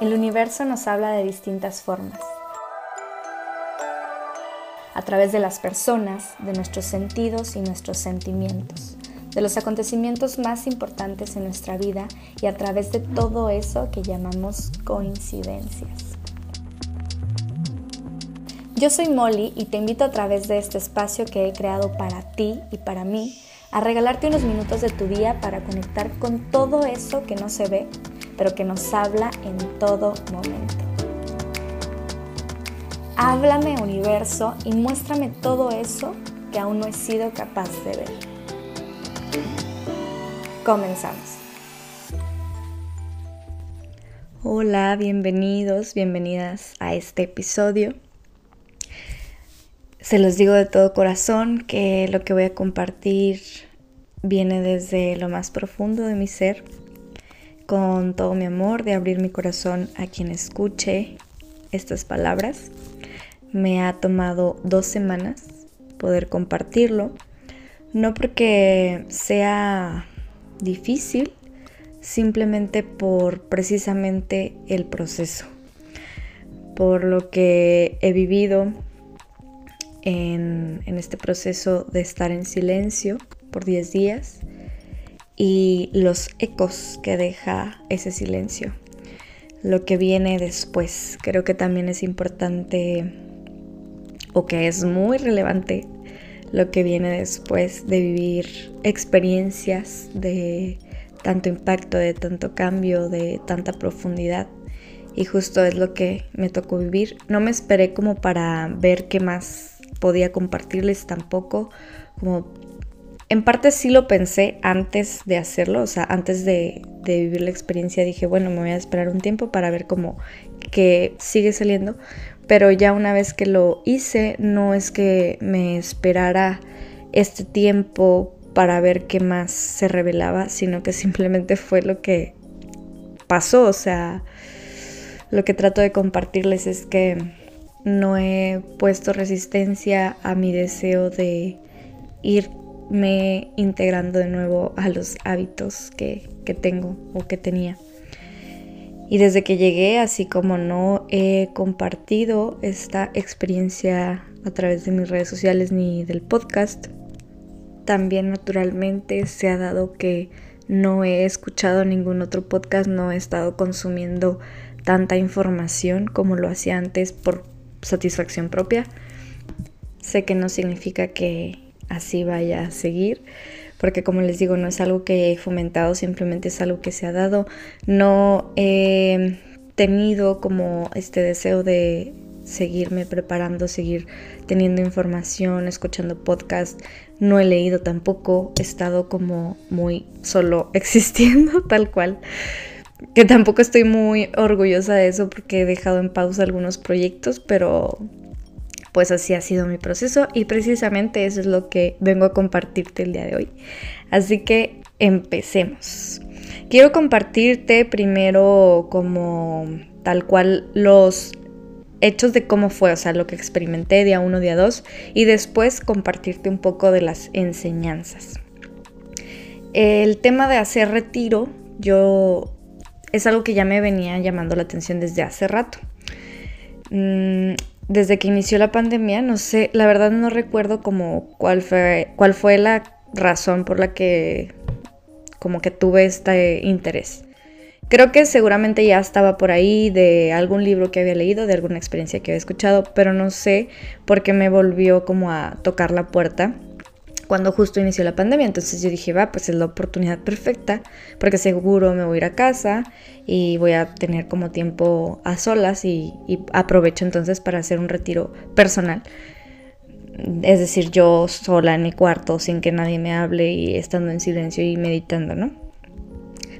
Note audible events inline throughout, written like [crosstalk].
El universo nos habla de distintas formas. A través de las personas, de nuestros sentidos y nuestros sentimientos, de los acontecimientos más importantes en nuestra vida y a través de todo eso que llamamos coincidencias. Yo soy Molly y te invito a través de este espacio que he creado para ti y para mí a regalarte unos minutos de tu día para conectar con todo eso que no se ve pero que nos habla en todo momento. Háblame universo y muéstrame todo eso que aún no he sido capaz de ver. Comenzamos. Hola, bienvenidos, bienvenidas a este episodio. Se los digo de todo corazón que lo que voy a compartir viene desde lo más profundo de mi ser con todo mi amor de abrir mi corazón a quien escuche estas palabras. Me ha tomado dos semanas poder compartirlo, no porque sea difícil, simplemente por precisamente el proceso, por lo que he vivido en, este proceso de estar en silencio por 10 días y los ecos que deja ese silencio, lo que viene después. Creo que también es importante o que es muy relevante lo que viene después de vivir experiencias de tanto impacto, de tanto cambio, de tanta profundidad. Y justo es lo que me tocó vivir. No me esperé como para ver qué más podía compartirles tampoco, como en parte sí lo pensé antes de hacerlo, o sea, antes de, vivir la experiencia dije, bueno, me voy a esperar un tiempo para ver cómo que sigue saliendo, pero ya una vez que lo hice, no es que me esperara este tiempo para ver qué más se revelaba, sino que simplemente fue lo que pasó, o sea, lo que trato de compartirles es que no he puesto resistencia a mi deseo de ir me integrando de nuevo a los hábitos que, que tengo o que tenía. Y desde que llegué, así como no he compartido esta experiencia a través de mis redes sociales ni del podcast, también naturalmente se ha dado que no he escuchado ningún otro podcast, no he estado consumiendo tanta información como lo hacía antes por satisfacción propia. Sé que no significa que así vaya a seguir, porque como les digo, no es algo que he fomentado, simplemente es algo que se ha dado. No he tenido como este deseo de seguirme preparando, seguir teniendo información, escuchando podcast. No he leído tampoco, he estado como muy solo [laughs] existiendo tal cual. Que tampoco estoy muy orgullosa de eso porque he dejado en pausa algunos proyectos, pero pues así ha sido mi proceso y precisamente eso es lo que vengo a compartirte el día de hoy. Así que empecemos. Quiero compartirte primero como tal cual los hechos de cómo fue, o sea, lo que experimenté día 1, día 2 y después compartirte un poco de las enseñanzas. El tema de hacer retiro, yo es algo que ya me venía llamando la atención desde hace rato. Mm, desde que inició la pandemia, no sé, la verdad no recuerdo como cuál fue, cuál fue la razón por la que como que tuve este interés. Creo que seguramente ya estaba por ahí de algún libro que había leído, de alguna experiencia que había escuchado, pero no sé por qué me volvió como a tocar la puerta cuando justo inició la pandemia. Entonces yo dije, va, pues es la oportunidad perfecta, porque seguro me voy a ir a casa y voy a tener como tiempo a solas y, aprovecho entonces para hacer un retiro personal. Es decir, yo sola en mi cuarto sin que nadie me hable y estando en silencio y meditando, ¿no?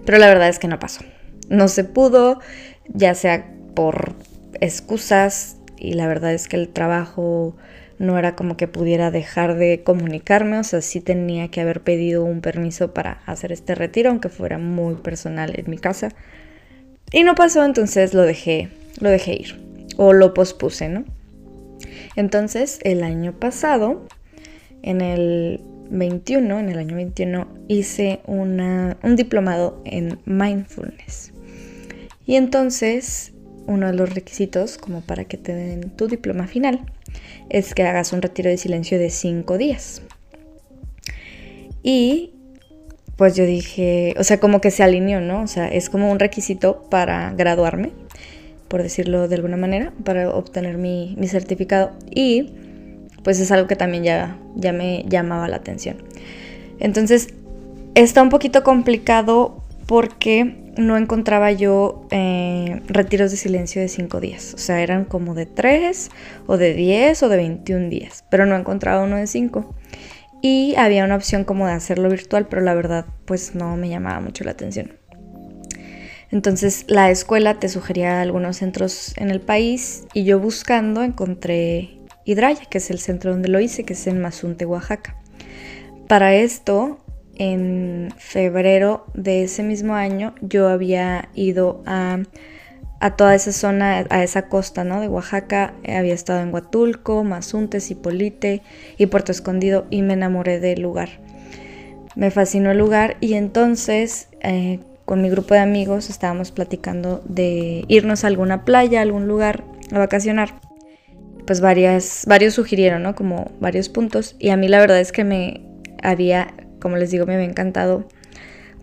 Pero la verdad es que no pasó. No se pudo, ya sea por excusas y la verdad es que el trabajo no era como que pudiera dejar de comunicarme, o sea, sí tenía que haber pedido un permiso para hacer este retiro, aunque fuera muy personal en mi casa. Y no pasó, entonces lo dejé, lo dejé ir o lo pospuse, ¿no? Entonces, el año pasado, en el 21, en el año 21, hice una, un diplomado en mindfulness. Y entonces, uno de los requisitos, como para que te den tu diploma final, es que hagas un retiro de silencio de cinco días. Y pues yo dije, o sea, como que se alineó, ¿no? O sea, es como un requisito para graduarme, por decirlo de alguna manera, para obtener mi, mi certificado. Y pues es algo que también ya, ya me llamaba la atención. Entonces, está un poquito complicado porque no encontraba yo eh, retiros de silencio de 5 días. O sea, eran como de 3 o de 10 o de 21 días, pero no encontraba uno de 5. Y había una opción como de hacerlo virtual, pero la verdad pues no me llamaba mucho la atención. Entonces la escuela te sugería algunos centros en el país y yo buscando encontré Hidraya, que es el centro donde lo hice, que es en Mazunte, Oaxaca. Para esto en febrero de ese mismo año yo había ido a, toda esa zona, a esa costa ¿no? de Oaxaca. Había estado en Huatulco, Mazunte, Cipolite y Puerto Escondido y me enamoré del lugar. Me fascinó el lugar y entonces eh, con mi grupo de amigos estábamos platicando de irnos a alguna playa, a algún lugar a vacacionar. Pues varias, varios sugirieron, ¿no? Como varios puntos. Y a mí la verdad es que me había como les digo, me había encantado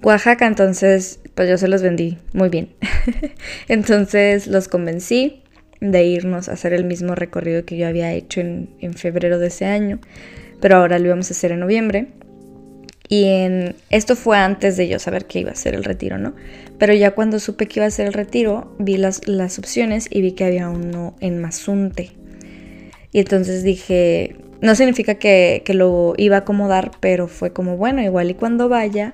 Oaxaca, entonces pues yo se los vendí muy bien. [laughs] entonces los convencí de irnos a hacer el mismo recorrido que yo había hecho en, febrero de ese año, pero ahora lo íbamos a hacer en noviembre. Y en, esto fue antes de yo saber que iba a ser el retiro, ¿no? Pero ya cuando supe que iba a ser el retiro, vi las, las opciones y vi que había uno en Mazunte. Y entonces dije, no significa que, lo iba a acomodar, pero fue como, bueno, igual y cuando vaya,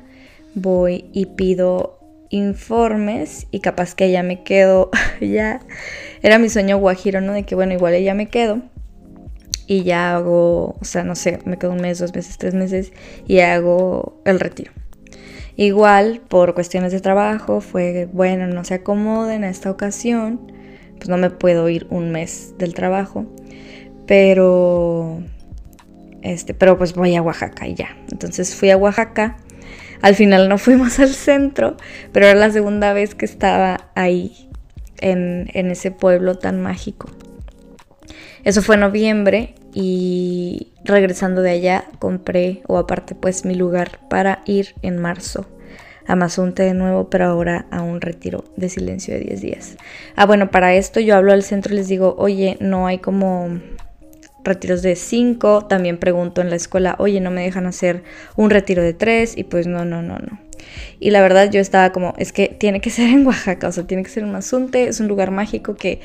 voy y pido informes y capaz que ya me quedo, [laughs] ya era mi sueño guajiro, ¿no? De que bueno, igual ya me quedo y ya hago, o sea, no sé, me quedo un mes, dos meses, tres meses y hago el retiro. Igual, por cuestiones de trabajo, fue, bueno, no se acomoden a esta ocasión, pues no me puedo ir un mes del trabajo, pero este, pero pues voy a Oaxaca y ya. Entonces fui a Oaxaca. Al final no [laughs] fuimos al centro, pero era la segunda vez que estaba ahí, en, en ese pueblo tan mágico. Eso fue en noviembre y regresando de allá compré, o aparte pues mi lugar para ir en marzo a Mazunte de nuevo, pero ahora a un retiro de silencio de 10 días. Ah, bueno, para esto yo hablo al centro y les digo, oye, no hay como retiros de 5, también pregunto en la escuela, oye, no me dejan hacer un retiro de 3 y pues no, no, no, no. Y la verdad yo estaba como, es que tiene que ser en Oaxaca, o sea, tiene que ser en Mazunte, es un lugar mágico que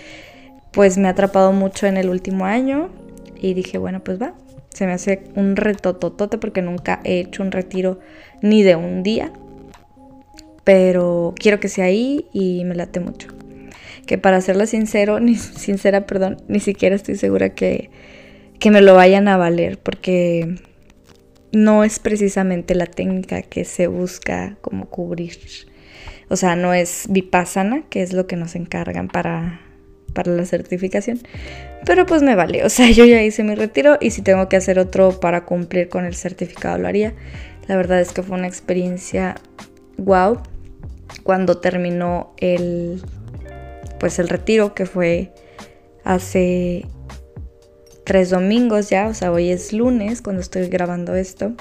pues me ha atrapado mucho en el último año y dije, bueno, pues va, se me hace un reto totote porque nunca he hecho un retiro ni de un día, pero quiero que sea ahí y me late mucho. Que para serla sincero, [laughs] ni sincera, perdón, ni siquiera estoy segura que que me lo vayan a valer, porque no es precisamente la técnica que se busca como cubrir. O sea, no es vipassana, que es lo que nos encargan para, para la certificación. Pero pues me vale. O sea, [laughs] yo ya hice mi retiro y si tengo que hacer otro para cumplir con el certificado lo haría. La verdad es que fue una experiencia wow. Cuando terminó el pues el retiro que fue hace tres domingos ya, o sea, hoy es lunes cuando estoy grabando esto.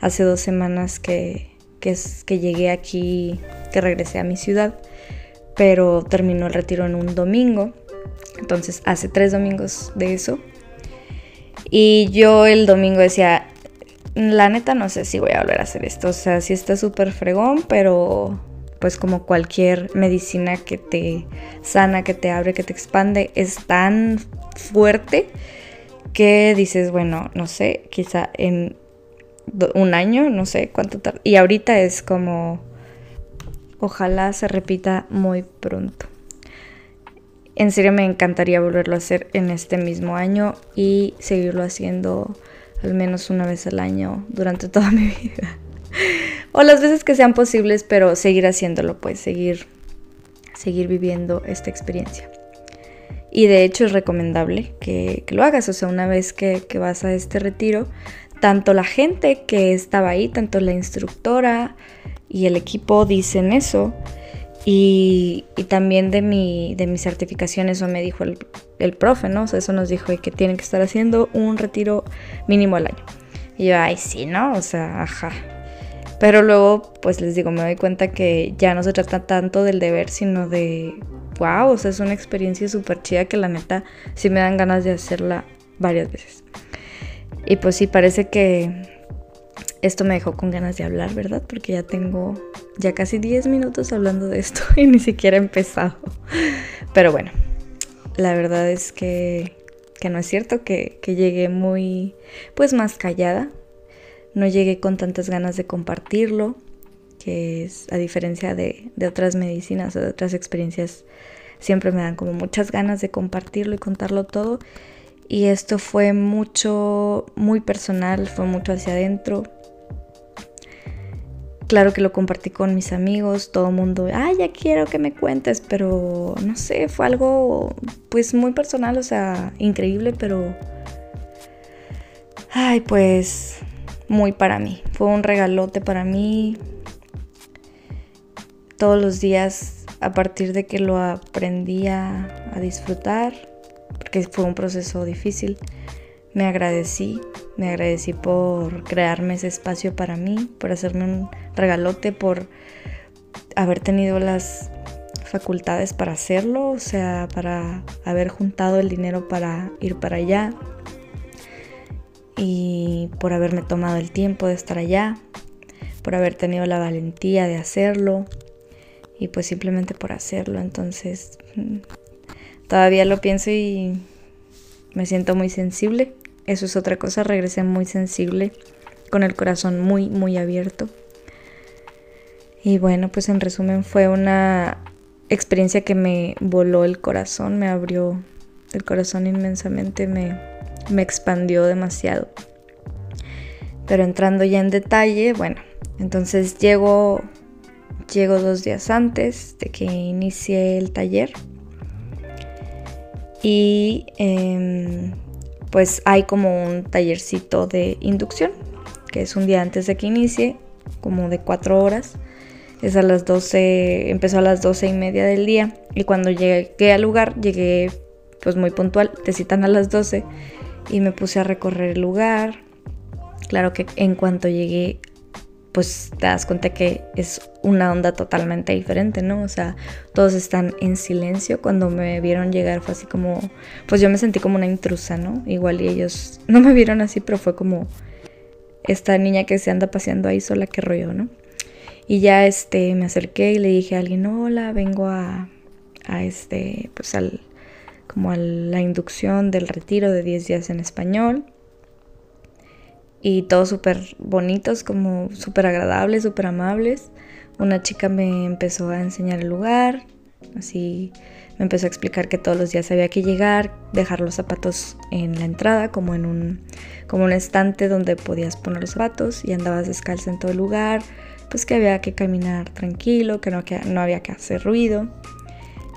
Hace dos semanas que, que, llegué aquí, que regresé a mi ciudad, pero terminó el retiro en un domingo. Entonces, hace tres domingos de eso. Y yo el domingo decía, la neta no sé si voy a volver a hacer esto. O sea, sí está súper fregón, pero pues como cualquier medicina que te sana, que te abre, que te expande, es tan fuerte que dices, bueno, no sé, quizá en un año, no sé cuánto tarda. Y ahorita es como, ojalá se repita muy pronto. En serio me encantaría volverlo a hacer en este mismo año y seguirlo haciendo al menos una vez al año durante [laughs] toda mi vida. o las veces que sean posibles, pero seguir haciéndolo, pues seguir, seguir viviendo esta experiencia. Y de hecho es recomendable que, lo hagas. O sea, una vez que, vas a este retiro, tanto la gente que estaba ahí, tanto la instructora y el equipo dicen eso. Y, también de mi, de mi certificación, eso me dijo el, el profe, ¿no? O sea, eso nos dijo que tienen que estar haciendo un retiro mínimo al año. Y yo, ay, sí, ¿no? O sea, ajá. Pero luego, pues les digo, me doy cuenta que ya no se trata tanto del deber, sino de, wow, o sea, es una experiencia súper chida que la neta sí me dan ganas de hacerla varias veces. Y pues sí, parece que esto me dejó con ganas de hablar, ¿verdad? Porque ya tengo ya casi 10 minutos hablando de esto [laughs] y ni siquiera he empezado. Pero bueno, la verdad es que, que no es cierto, que, que llegué muy, pues más callada. No llegué con tantas ganas de compartirlo, que es a diferencia de, otras medicinas o de otras experiencias, siempre me dan como muchas ganas de compartirlo y contarlo todo. Y esto fue mucho, muy personal, fue mucho hacia adentro, Claro que lo compartí con mis amigos, todo el mundo, ay, ya quiero que me cuentes, pero no sé, fue algo pues muy personal, o sea, increíble, pero... Ay, pues muy para mí, fue un regalote para mí. Todos los días, a partir de que lo aprendí a, a disfrutar, porque fue un proceso difícil, me agradecí, me agradecí por crearme ese espacio para mí, por hacerme un regalote, por haber tenido las facultades para hacerlo, o sea, para haber juntado el dinero para ir para allá y por haberme tomado el tiempo de estar allá, por haber tenido la valentía de hacerlo y pues simplemente por hacerlo. Entonces, mm, todavía lo pienso y me siento muy sensible eso es otra cosa, regresé muy sensible, con el corazón muy, muy abierto. Y bueno, pues en resumen fue una experiencia que me voló el corazón, me abrió el corazón inmensamente, me, me expandió demasiado. Pero entrando ya en detalle, bueno, entonces llego, llego dos días antes de que inicie el taller. Y em, pues hay como un tallercito de inducción, que es un día antes de que inicie, como de cuatro horas. Es a las 12, empezó a las doce y media del día. Y cuando llegué al lugar, llegué pues muy puntual, te citan a las 12 y me puse a recorrer el lugar. Claro que en cuanto llegué pues te das cuenta que es una onda totalmente diferente, ¿no? O sea, todos están en silencio. Cuando me vieron llegar fue así como, pues yo me sentí como una intrusa, ¿no? Igual y ellos [laughs] no me vieron así, pero fue como esta niña que se anda paseando ahí sola, que rollo, ¿no? Y ya este, me acerqué y le dije a alguien, hola, vengo a, a este, pues al, como la inducción del retiro de 10 días en español y todos súper bonitos, como súper agradables, súper amables. Una chica me empezó a enseñar el lugar, así me empezó a explicar que todos los días había que llegar, dejar los zapatos en la entrada, como en un, como un estante donde podías poner los zapatos y andabas descalza en todo el lugar, pues que había que caminar tranquilo, que no, que no había que hacer ruido.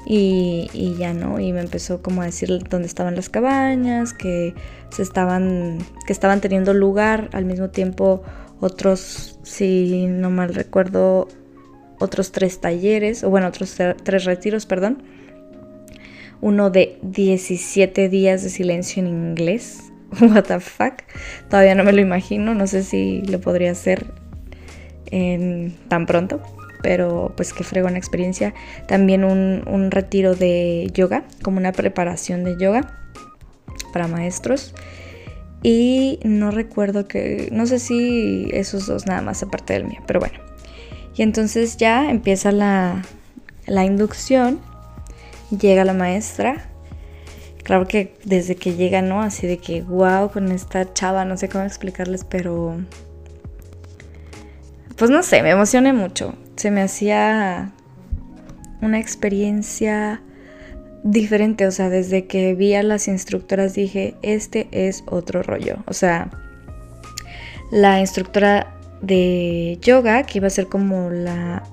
Y, ya no, y me empezó como a decir dónde estaban las cabañas, que se estaban, que estaban teniendo lugar al mismo tiempo otros, si no mal recuerdo, otros tres talleres, o bueno, otros tres retiros, perdón. Uno de 17 días de silencio en inglés. [laughs] What the fuck. Todavía no me lo imagino, no sé si lo podría hacer en, tan pronto pero pues qué fregona experiencia. También un, retiro de yoga, como una preparación de yoga para maestros. Y no recuerdo que, no sé si esos dos nada más aparte del mío, pero bueno. Y entonces ya empieza la, la inducción, llega la maestra. Claro que desde que llega, ¿no? Así de que, wow, con esta chava, no sé cómo explicarles, pero... Pues no sé, me emocioné mucho se me hacía una experiencia diferente, o sea, desde que vi a las instructoras dije, este es otro rollo, o sea, la instructora de yoga, que iba a ser como la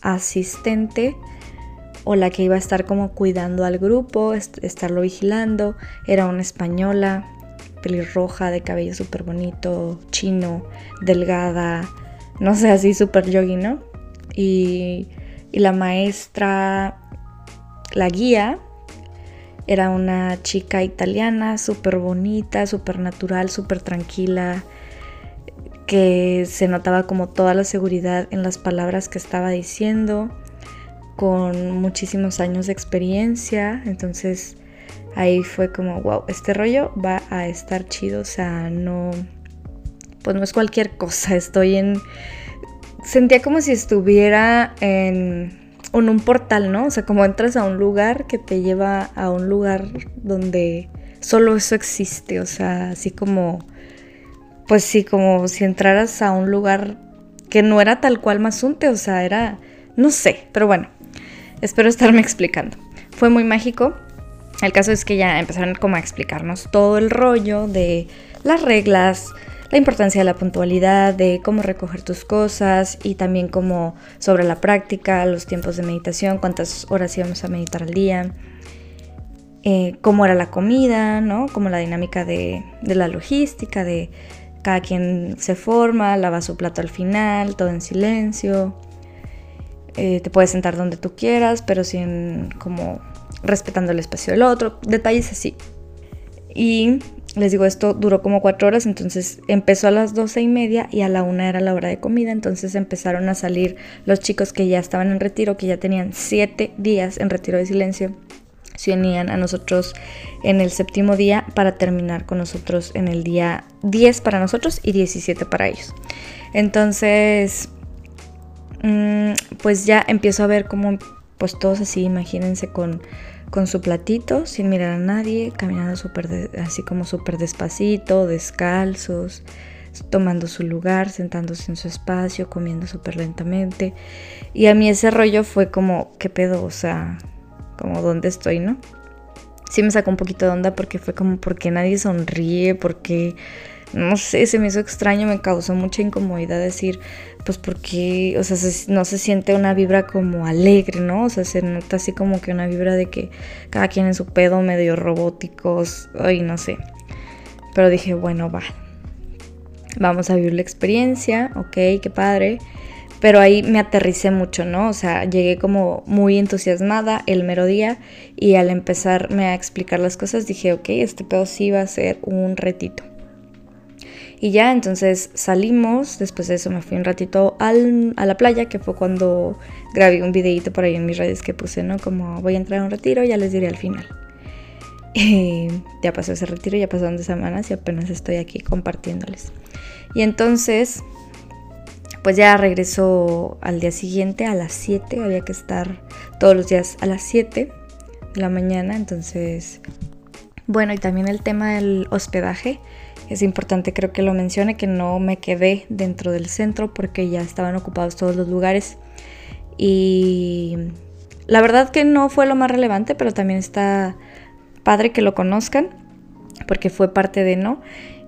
asistente o la que iba a estar como cuidando al grupo, estarlo vigilando, era una española, pelirroja, de cabello súper bonito, chino, delgada, no sé, así súper yogi, ¿no? Y la maestra, la guía, era una chica italiana, súper bonita, súper natural, súper tranquila, que se notaba como toda la seguridad en las palabras que estaba diciendo, con muchísimos años de experiencia, entonces ahí fue como, wow, este rollo va a estar chido, o sea, no, pues no es cualquier cosa, estoy en, sentía como si estuviera en, un portal, ¿no? O sea, como entras a un lugar que te lleva a un lugar donde solo eso existe, o sea, así como pues sí, como si entraras a un lugar que no era tal cual Mazunte, o sea, era, no sé, pero bueno, espero estarme explicando. Fue muy mágico. El caso es que ya empezaron como a explicarnos todo el rollo de las reglas, la importancia de la puntualidad, de cómo recoger tus cosas y también como sobre la práctica, los tiempos de meditación, cuántas horas íbamos a meditar al día, eh, cómo era la comida, ¿no? Como la dinámica de, la logística, de cada quien se forma, lava su plato al final, todo en silencio. Eh, te puedes sentar donde tú quieras, pero sin como respetando el espacio del otro. Detalles así. Y les digo, esto duró como cuatro horas, entonces empezó a las doce y media y a la una era la hora de comida, entonces empezaron a salir los chicos que ya estaban en retiro, que ya tenían siete días en retiro de silencio se unían a nosotros en el séptimo día para terminar con nosotros en el día 10 para nosotros y 17 para ellos. Entonces, mm, pues ya empiezo a ver como, pues todos así, imagínense con, con su platito, sin mirar a nadie, caminando súper, así como súper despacito, descalzos, tomando su lugar, sentándose en su espacio, comiendo súper lentamente. Y a mí ese rollo fue como, ¿qué pedo? O sea, como dónde estoy, ¿no? Sí me sacó un poquito de onda porque fue como, ¿por qué nadie sonríe? Porque, no sé, se me hizo extraño, me causó mucha incomodidad decir, pues porque, o sea, no se siente una vibra como alegre, ¿no? O sea, se nota así como que una vibra de que cada quien en su pedo, medio robóticos, ay, no sé. Pero dije, bueno, va. Vamos a vivir la experiencia, ok, qué padre pero ahí me aterricé mucho, ¿no? O sea, llegué como muy entusiasmada el mero día y al empezarme a explicar las cosas dije, ok, este pedo sí va a ser un retito. Y ya, entonces salimos, después de eso me fui un ratito a la playa, que fue cuando grabé un videito por ahí en mis redes que puse, ¿no? Como voy a entrar a un retiro, ya les diré al final. [laughs] ya pasó ese retiro, ya pasaron dos semanas y apenas estoy aquí compartiéndoles. Y entonces pues ya regresó al día siguiente a las 7, había que estar todos los días a las 7 de la mañana, entonces, bueno, y también el tema del hospedaje, es importante creo que lo mencione, que no me quedé dentro del centro porque ya estaban ocupados todos los lugares y la verdad que no fue lo más relevante, pero también está padre que lo conozcan porque fue parte de no.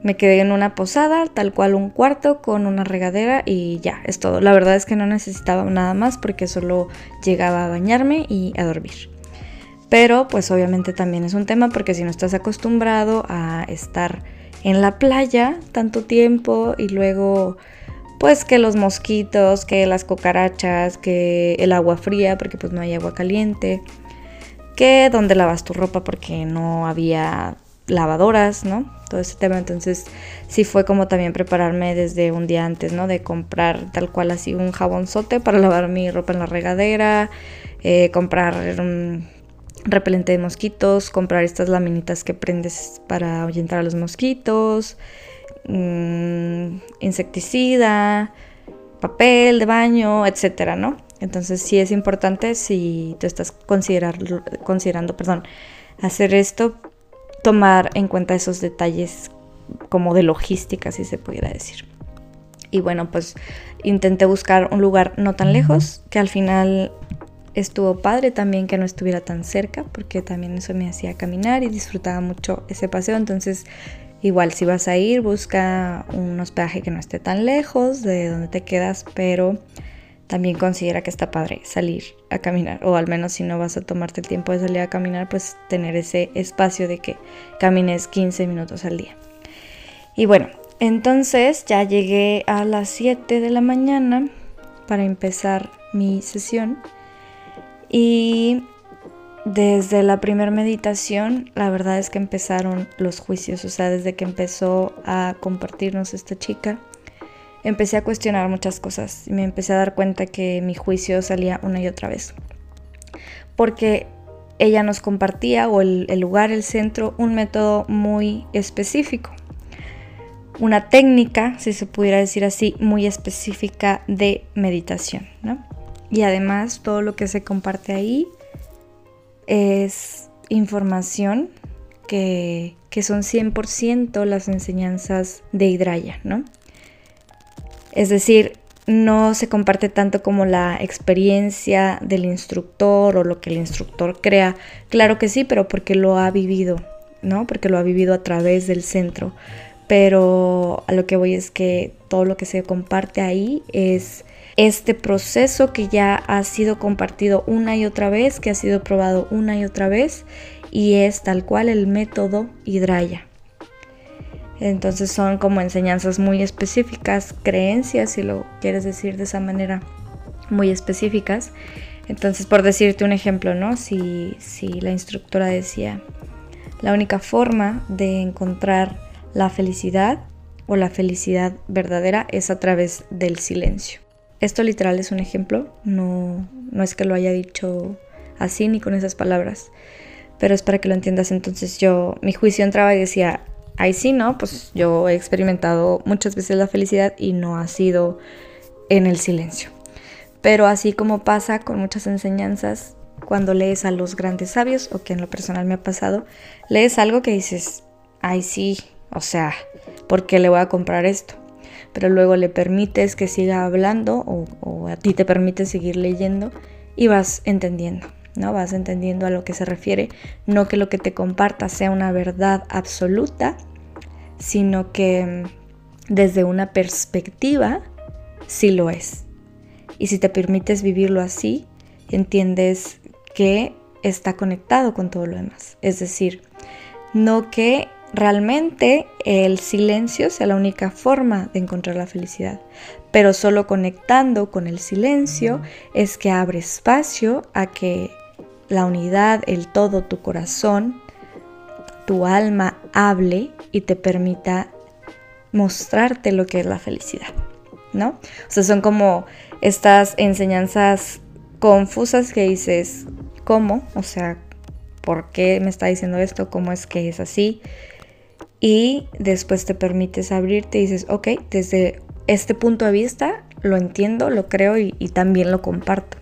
Me quedé en una posada, tal cual un cuarto con una regadera y ya, es todo. La verdad es que no necesitaba nada más porque solo llegaba a bañarme y a dormir. Pero pues obviamente también es un tema porque si no estás acostumbrado a estar en la playa tanto tiempo y luego pues que los mosquitos, que las cucarachas, que el agua fría porque pues no hay agua caliente, que donde lavas tu ropa porque no había lavadoras, ¿no? Todo ese tema. Entonces sí fue como también prepararme desde un día antes, ¿no? De comprar tal cual así un jabonzote para lavar mi ropa en la regadera, eh, comprar repelente de mosquitos, comprar estas laminitas que prendes para ahuyentar a los mosquitos, mm, insecticida, papel de baño, etcétera, ¿no? Entonces sí es importante si tú estás considerando, perdón, hacer esto, tomar en cuenta esos detalles como de logística, si se pudiera decir. Y bueno, pues intenté buscar un lugar no tan lejos, que al final estuvo padre también que no estuviera tan cerca, porque también eso me hacía caminar y disfrutaba mucho ese paseo. Entonces, igual si vas a ir, busca un hospedaje que no esté tan lejos de donde te quedas, pero también considera que está padre salir a caminar, o al menos si no vas a tomarte el tiempo de salir a caminar, pues tener ese espacio de que camines 15 minutos al día. Y bueno, entonces ya llegué a las 7 de la mañana para empezar mi sesión Y desde la primera meditación, la verdad es que empezaron los juicios, o sea, desde que empezó a compartirnos esta chica, empecé a cuestionar muchas cosas y me empecé a dar cuenta que mi juicio salía una y otra vez. Porque ella nos compartía, o el, lugar, el centro, un método muy específico. Una técnica, si se pudiera decir así, muy específica de meditación. Y además todo lo que se comparte ahí es información que, que son 100% las enseñanzas de Hidraya, ¿no? Es decir, no se comparte tanto como la experiencia del instructor o lo que el instructor crea. Claro que sí, pero porque lo ha vivido, ¿no? Porque lo ha vivido a través del centro. Pero a lo que voy es que todo lo que se comparte ahí es este proceso que ya ha sido compartido una y otra vez, que ha sido probado una y otra vez y es tal cual el método Hidraya. Entonces son como enseñanzas muy específicas, creencias, si lo quieres decir de esa manera, muy específicas. Entonces, por decirte un ejemplo, ¿no? Si, si la instructora decía, la única forma de encontrar la felicidad o la felicidad verdadera es a través del silencio. Esto literal es un ejemplo, no, no es que lo haya dicho así ni con esas palabras, pero es para que lo entiendas. Entonces yo, mi juicio entraba y decía, ahí sí, ¿no? Pues yo he experimentado muchas veces la felicidad y no ha sido en el silencio. Pero así como pasa con muchas enseñanzas, cuando lees a los grandes sabios, o que en lo personal me ha pasado, lees algo que dices, ay sí, o sea, ¿por qué le voy a comprar esto? Pero luego le permites que siga hablando o, a ti te permite seguir leyendo y vas entendiendo. ¿no? Vas entendiendo a lo que se refiere, no que lo que te comparta sea una verdad absoluta, sino que mm, desde una perspectiva sí lo es. Y si te permites vivirlo así, entiendes que está conectado con todo lo demás. Es decir, no que realmente el silencio sea la única forma de encontrar la felicidad, pero solo conectando con el silencio es que abre espacio a que la unidad, el todo, tu corazón, tu alma hable y te permita mostrarte lo que es la felicidad, ¿no? O sea, son como estas enseñanzas confusas que dices, ¿cómo? O sea, ¿por qué me está diciendo esto? ¿Cómo es que es así? Y después te permites abrirte y dices, ok, desde este punto de vista lo entiendo, lo creo y, también lo comparto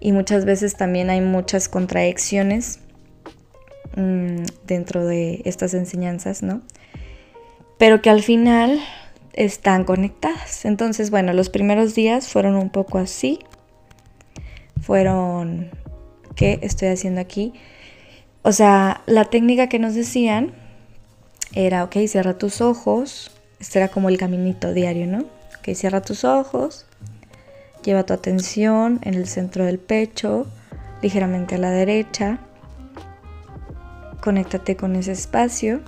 y muchas veces también hay muchas contradicciones mm, dentro de estas enseñanzas, ¿no? Pero que al final están conectadas. Entonces, bueno, los primeros días fueron un poco así. Fueron, ¿qué estoy haciendo aquí? O sea, la técnica que nos decían era, ok, cierra tus ojos. Este era como el caminito diario, ¿no? Ok, cierra tus ojos. Lleva tu atención en el centro del pecho, ligeramente a la derecha. Conéctate con ese espacio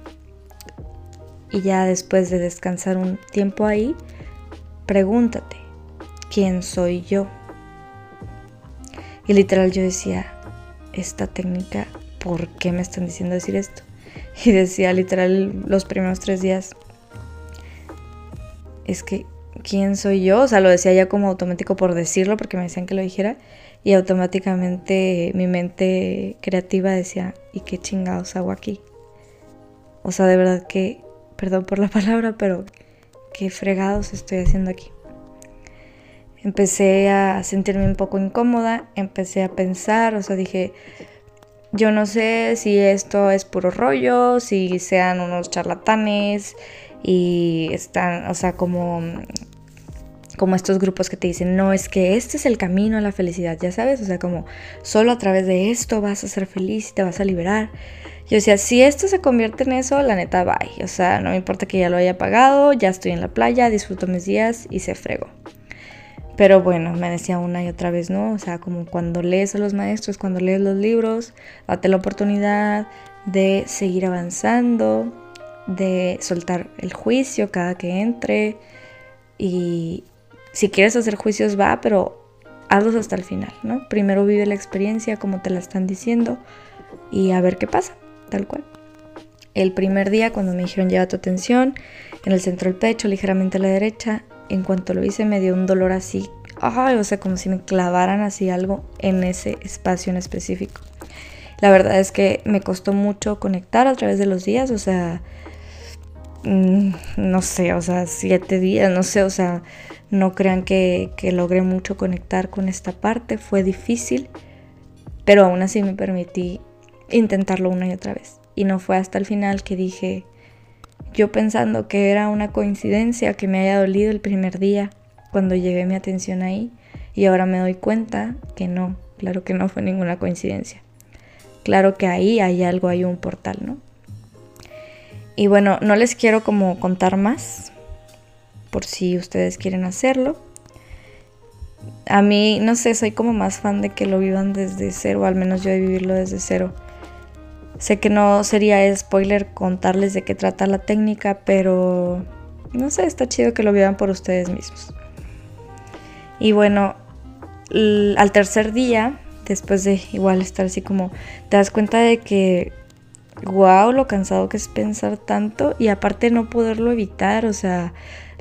y ya después de descansar un tiempo ahí, pregúntate, ¿quién soy yo? Y literal yo decía, esta técnica, ¿por qué me están diciendo decir esto? Y decía literal los primeros tres días, es que quién soy yo, o sea, lo decía ya como automático por decirlo, porque me decían que lo dijera, y automáticamente mi mente creativa decía, ¿y qué chingados hago aquí? O sea, de verdad que, perdón por la [laughs] palabra, pero qué fregados estoy haciendo aquí. Empecé a sentirme un poco incómoda, empecé a pensar, o sea, dije, yo no sé si esto es puro rollo, si sean unos charlatanes y están, o sea, como como estos grupos que te dicen, no, es que este es el camino a la felicidad, ya sabes, o sea, como solo a través de esto vas a ser feliz y te vas a liberar. Yo decía, si esto se convierte en eso, la neta, bye. O sea, no me importa que ya lo haya pagado, ya estoy en la playa, disfruto mis días y se frego. Pero bueno, me decía una y otra vez, ¿no? O sea, como cuando lees a los maestros, cuando lees los libros, date la oportunidad de seguir avanzando, de soltar el juicio cada que entre y, si quieres hacer juicios va, pero hazlos hasta el final, ¿no? Primero vive la experiencia como te la están diciendo y a ver qué pasa, tal cual. El primer día cuando me dijeron lleva tu atención en el centro del pecho, ligeramente a la derecha, en cuanto lo hice me dio un dolor así, o sea, como si me clavaran así algo en ese espacio en específico. La verdad es que me costó mucho conectar a través de los días, o sea, mm, no sé, o sea, siete días, no sé, o sea, no crean que, que logré mucho conectar con esta parte, fue difícil, pero aún así me permití intentarlo una y otra vez. Y no fue hasta el final que dije, yo pensando que era una coincidencia que me haya dolido el primer día cuando llevé mi atención ahí, y ahora me doy cuenta que no, claro que no fue ninguna coincidencia. Claro que ahí hay algo, hay un portal, ¿no? Y bueno, no les quiero como contar más, por si ustedes quieren hacerlo. A mí, no sé, soy como más fan de que lo vivan desde cero, al menos yo de vivirlo desde cero. Sé que no sería spoiler contarles de qué trata la técnica, pero no sé, está chido que lo vivan por ustedes mismos. Y bueno, al tercer día, después de igual estar así como, te das cuenta de que, wow, lo cansado que es pensar tanto y aparte no poderlo evitar, o sea,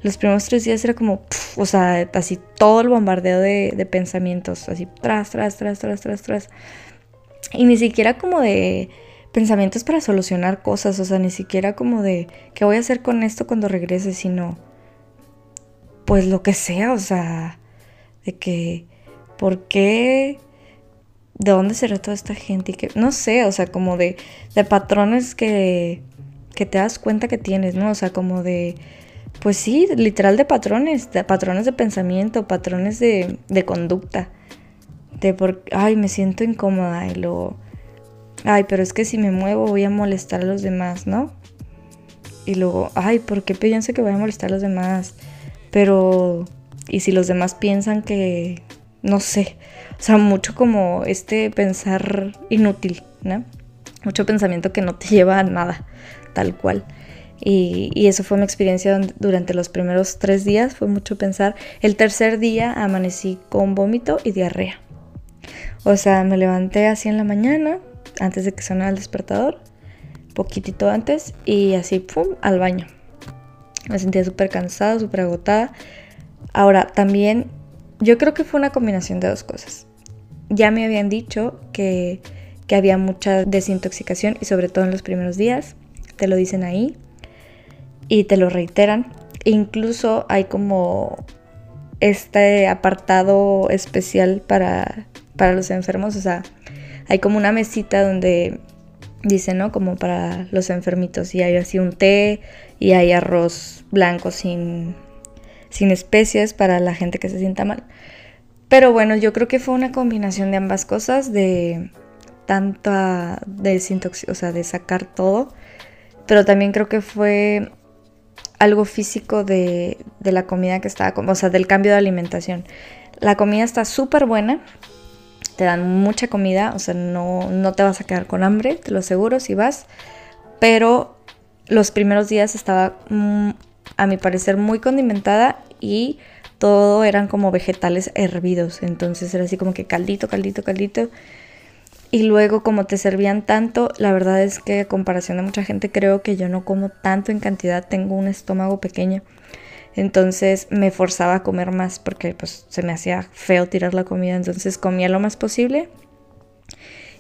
los primeros tres días era como, o sea, así todo el bombardeo de, de pensamientos, así tras, tras, tras, tras, tras, tras. Y ni siquiera como de pensamientos para solucionar cosas, o sea, ni siquiera como de qué voy a hacer con esto cuando regrese, sino pues lo que sea, o sea, de que por qué de dónde será toda esta gente y que no sé, o sea, como de, de patrones que que te das cuenta que tienes, ¿no? O sea, como de pues sí, literal de patrones, de patrones de pensamiento, patrones de, de conducta. De por, ay, me siento incómoda y luego ay, pero es que si me muevo voy a molestar a los demás, ¿no? Y luego, ay, ¿por qué pienso que voy a molestar a los demás? Pero, ¿y si los demás piensan que, no sé, o sea, mucho como este pensar inútil, ¿no? Mucho pensamiento que no te [laughs] lleva a nada, tal cual. Y, y, eso fue mi experiencia durante los primeros tres días, fue mucho pensar. El tercer día amanecí con vómito y diarrea. O sea, me levanté así en la mañana, antes de que sonara el despertador, poquitito antes, y así, ¡pum!, al baño. Me sentía súper cansada, súper agotada. Ahora, también, yo creo que fue una combinación de dos cosas. Ya me habían dicho que, que había mucha desintoxicación y sobre todo en los primeros días, te lo dicen ahí y te lo reiteran. Incluso hay como este apartado especial para, para los enfermos, o sea, hay como una mesita donde dice, ¿no? Como para los enfermitos y hay así un té y hay arroz blanco sin, sin especias para la gente que se sienta mal. Pero bueno, yo creo que fue una combinación de ambas cosas, de tanta desintox o sea, de sacar todo, pero también creo que fue algo físico de, de la comida que estaba, o sea, del cambio de alimentación. La comida está súper buena, te dan mucha comida, o sea, no, no te vas a quedar con hambre, te lo aseguro si vas, pero los primeros días estaba, mm, a mi parecer, muy condimentada y todo eran como vegetales hervidos, entonces era así como que caldito, caldito, caldito. Y luego como te servían tanto, la verdad es que a comparación de mucha gente creo que yo no como tanto en cantidad, tengo un estómago pequeño. Entonces me forzaba a comer más porque pues se me hacía feo tirar la comida, entonces comía lo más posible.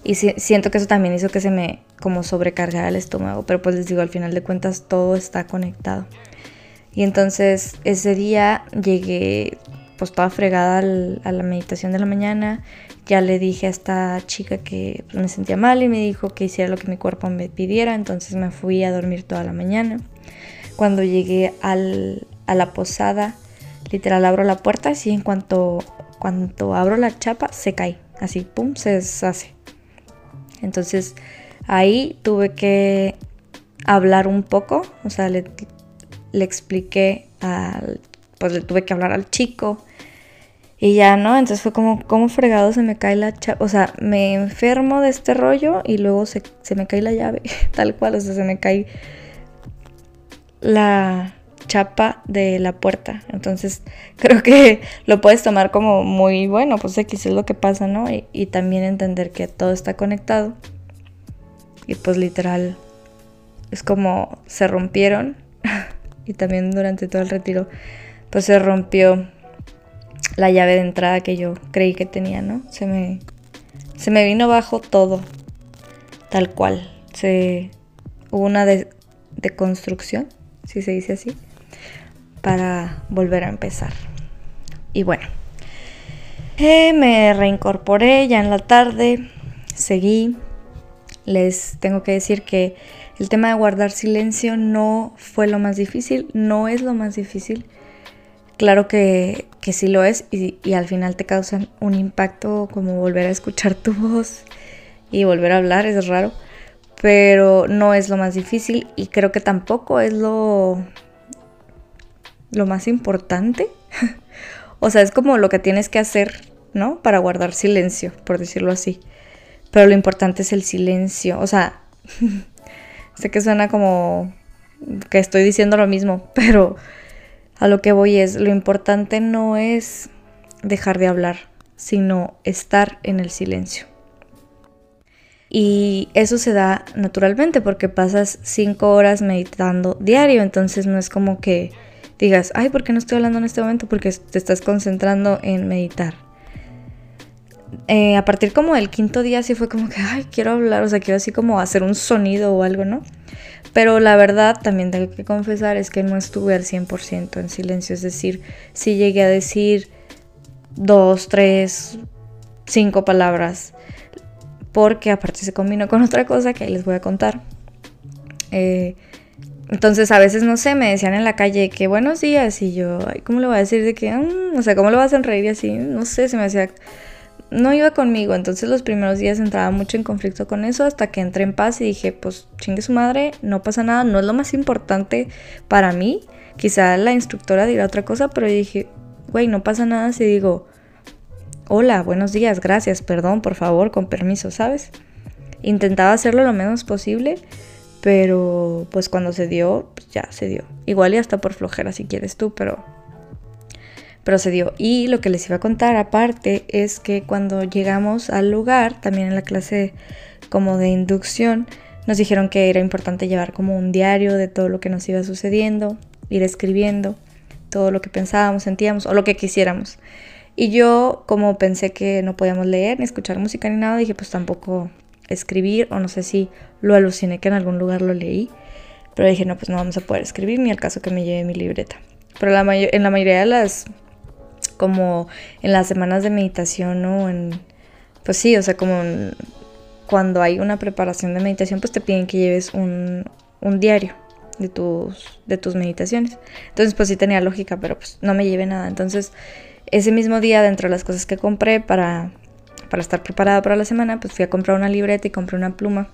Y siento que eso también hizo que se me como sobrecargara el estómago, pero pues les digo, al final de cuentas todo está conectado. Y entonces ese día llegué pues toda fregada a la meditación de la mañana. Ya le dije a esta chica que me sentía mal y me dijo que hiciera lo que mi cuerpo me pidiera, entonces me fui a dormir toda la mañana. Cuando llegué al, a la posada, literal abro la puerta y en cuanto, cuanto abro la chapa se cae, así, pum, se deshace. Entonces ahí tuve que hablar un poco, o sea, le, le expliqué al, pues le tuve que hablar al chico. Y ya, ¿no? Entonces fue como, como fregado se me cae la chapa. O sea, me enfermo de este rollo y luego se, se me cae la llave, [laughs] tal cual. O sea, se me cae la, chapa de la puerta. Entonces [laughs] creo que lo puedes tomar como muy bueno, pues X es lo que pasa, ¿no? Y, y también entender que todo está conectado. Y pues literal, es como se rompieron. [laughs] y también durante todo el retiro, pues se rompió la llave de entrada que yo creí que tenía, ¿no? Se me, se me vino abajo todo, tal cual. Se, hubo una de, deconstrucción, si se dice así, para volver a empezar. Y bueno, eh, me reincorporé ya en la tarde, seguí. Les tengo que decir que el tema de guardar silencio no fue lo más difícil, no es lo más difícil. Claro que, que sí lo es y, y al final te causan un impacto como volver a escuchar tu voz y volver a hablar, es raro pero no es lo más difícil y creo que tampoco es lo, lo más importante. [laughs] o sea, es como lo que tienes que hacer, ¿no? Para guardar silencio, por decirlo así. Pero lo importante es el silencio. O sea, [laughs] sé que suena como que estoy diciendo lo mismo, [laughs] pero a lo que voy es, lo importante no es dejar de hablar, sino estar en el silencio. Y eso se da naturalmente porque pasas cinco horas meditando diario, entonces no es como que digas, ay, ¿por qué no estoy hablando en este momento? Porque te estás concentrando en meditar. Eh, a partir como del quinto día sí fue como que, ay, quiero hablar, o sea, quiero así como hacer un sonido o algo, ¿no? Pero la verdad, también tengo que confesar, es que no estuve al 100% en silencio, es decir, sí llegué a decir dos, tres, cinco palabras porque aparte se combinó con otra cosa que les voy a contar. Eh, entonces a veces, no sé, me decían en la calle que buenos días y yo, ay, ¿cómo le voy a decir de que, mm", o sea, ¿cómo lo vas a sonreír así? No sé, se me hacía, no iba conmigo, entonces los primeros días entraba mucho en conflicto con eso hasta que entré en paz y dije, pues chingue su madre, no pasa nada, no es lo más importante para mí, quizá la instructora dirá otra cosa, pero dije, güey, no pasa nada si digo, hola, buenos días, gracias, perdón, por favor, con permiso, ¿sabes? Intentaba hacerlo lo menos posible, pero pues cuando se dio, pues ya se dio. Igual y hasta por flojera si quieres tú, pero pero se dio. Y lo que les iba a contar aparte es que cuando llegamos al lugar, también en la clase como de inducción, nos dijeron que era importante llevar como un diario de todo lo que nos iba sucediendo, ir escribiendo todo lo que pensábamos, sentíamos o lo que quisiéramos. Y yo, como pensé que no podíamos leer ni escuchar música ni nada, dije pues tampoco escribir, o no sé si lo aluciné que en algún lugar lo leí, pero dije no, pues no vamos a poder escribir, ni al caso que me lleve mi libreta. Pero la en la mayoría de las, como en las semanas de meditación, ¿no? En, pues sí, o sea, como cuando hay una preparación de meditación, pues te piden que lleves un, un diario de tus, de tus meditaciones. Entonces, pues sí tenía lógica, pero pues no me llevé nada. Entonces, ese mismo día, dentro de las cosas que compré para, para estar preparada para la semana, pues fui a comprar una libreta y compré una pluma.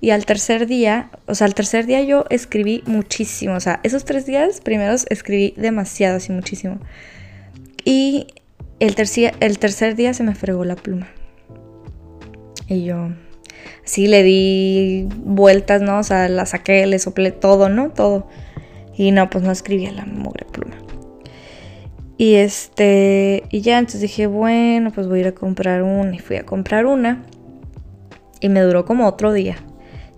Y al tercer día, o sea, al tercer día yo escribí muchísimo. O sea, esos tres días primeros escribí demasiado, así muchísimo. Y el tercer, el tercer día se me fregó la pluma. Y yo, sí, le di vueltas, ¿no? O sea, la saqué, le soplé todo, ¿no? Todo. Y no, pues no escribía la mugre pluma. Y este, y ya entonces dije, bueno, pues voy a ir a comprar una. Y fui a comprar una. Y me duró como otro día.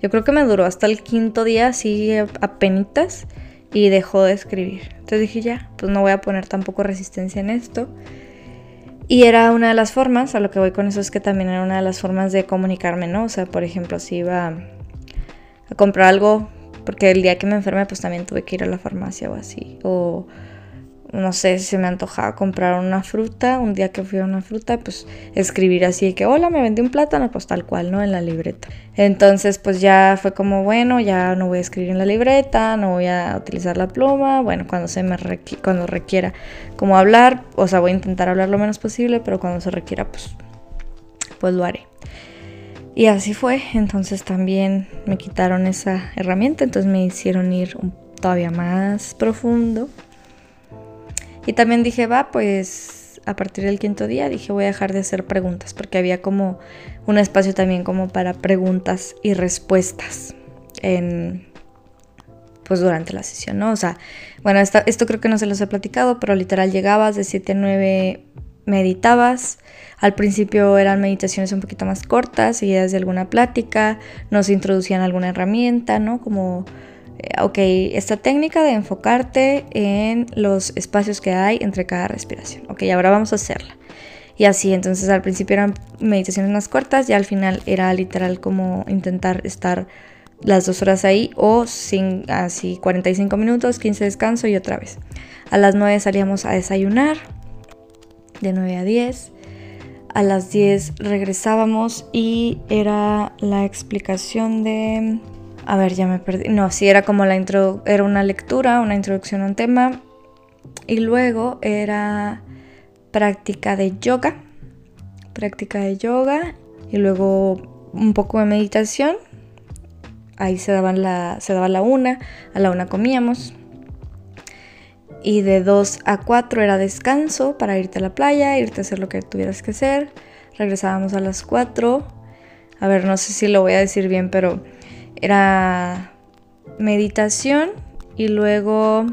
Yo creo que me duró hasta el quinto día, así penitas Y dejó de escribir. Entonces dije, ya, pues no voy a poner tampoco resistencia en esto. Y era una de las formas, a lo que voy con eso es que también era una de las formas de comunicarme, ¿no? O sea, por ejemplo, si iba a comprar algo, porque el día que me enfermé, pues también tuve que ir a la farmacia o así. O no sé si se me antojaba comprar una fruta, un día que fui a una fruta, pues escribir así que, hola, me vendí un plátano, pues tal cual, ¿no? En la libreta. Entonces, pues ya fue como, bueno, ya no voy a escribir en la libreta, no voy a utilizar la pluma, bueno, cuando se me cuando requiera como hablar, o sea, voy a intentar hablar lo menos posible, pero cuando se requiera, pues, pues lo haré. Y así fue, entonces también me quitaron esa herramienta, entonces me hicieron ir todavía más profundo y también dije, va, pues a partir del quinto día dije voy a dejar de hacer preguntas porque había como un espacio también como para preguntas y respuestas en pues durante la sesión, ¿no? O sea, bueno, esto creo que no se los he platicado, pero literal llegabas de 7 a 9 meditabas. Al principio eran meditaciones un poquito más cortas, seguidas de alguna plática, nos introducían alguna herramienta, ¿no? Como, ok, esta técnica de enfocarte en los espacios que hay entre cada respiración. Ok, ahora vamos a hacerla. Y así, entonces al principio eran meditaciones más cortas y al final era literal como intentar estar las dos horas ahí o sin, así 45 minutos, 15 descanso y otra vez. A las 9 salíamos a desayunar, de 9 a 10. A las 10 regresábamos y era la explicación de... A ver, ya me perdí. No, sí, era como la intro... Era una lectura, una introducción a un tema. Y luego era práctica de yoga. Práctica de yoga. Y luego un poco de meditación. Ahí se, daban la, se daba la una. A la una comíamos y de 2 a 4 era descanso para irte a la playa, irte a hacer lo que tuvieras que hacer. Regresábamos a las 4. A ver, no sé si lo voy a decir bien, pero era meditación y luego...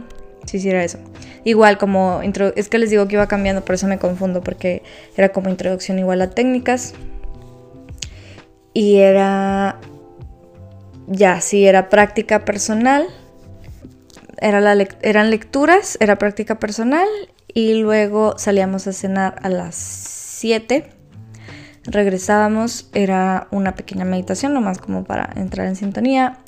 Sí, sí, era eso. Igual como... Es que les digo que iba cambiando, por eso me confundo, porque era como introducción igual a técnicas. Y era... Ya, sí, era práctica personal eran lecturas, era práctica personal y luego salíamos a cenar a las 7. Regresábamos, era una pequeña meditación, nomás como para entrar en sintonía.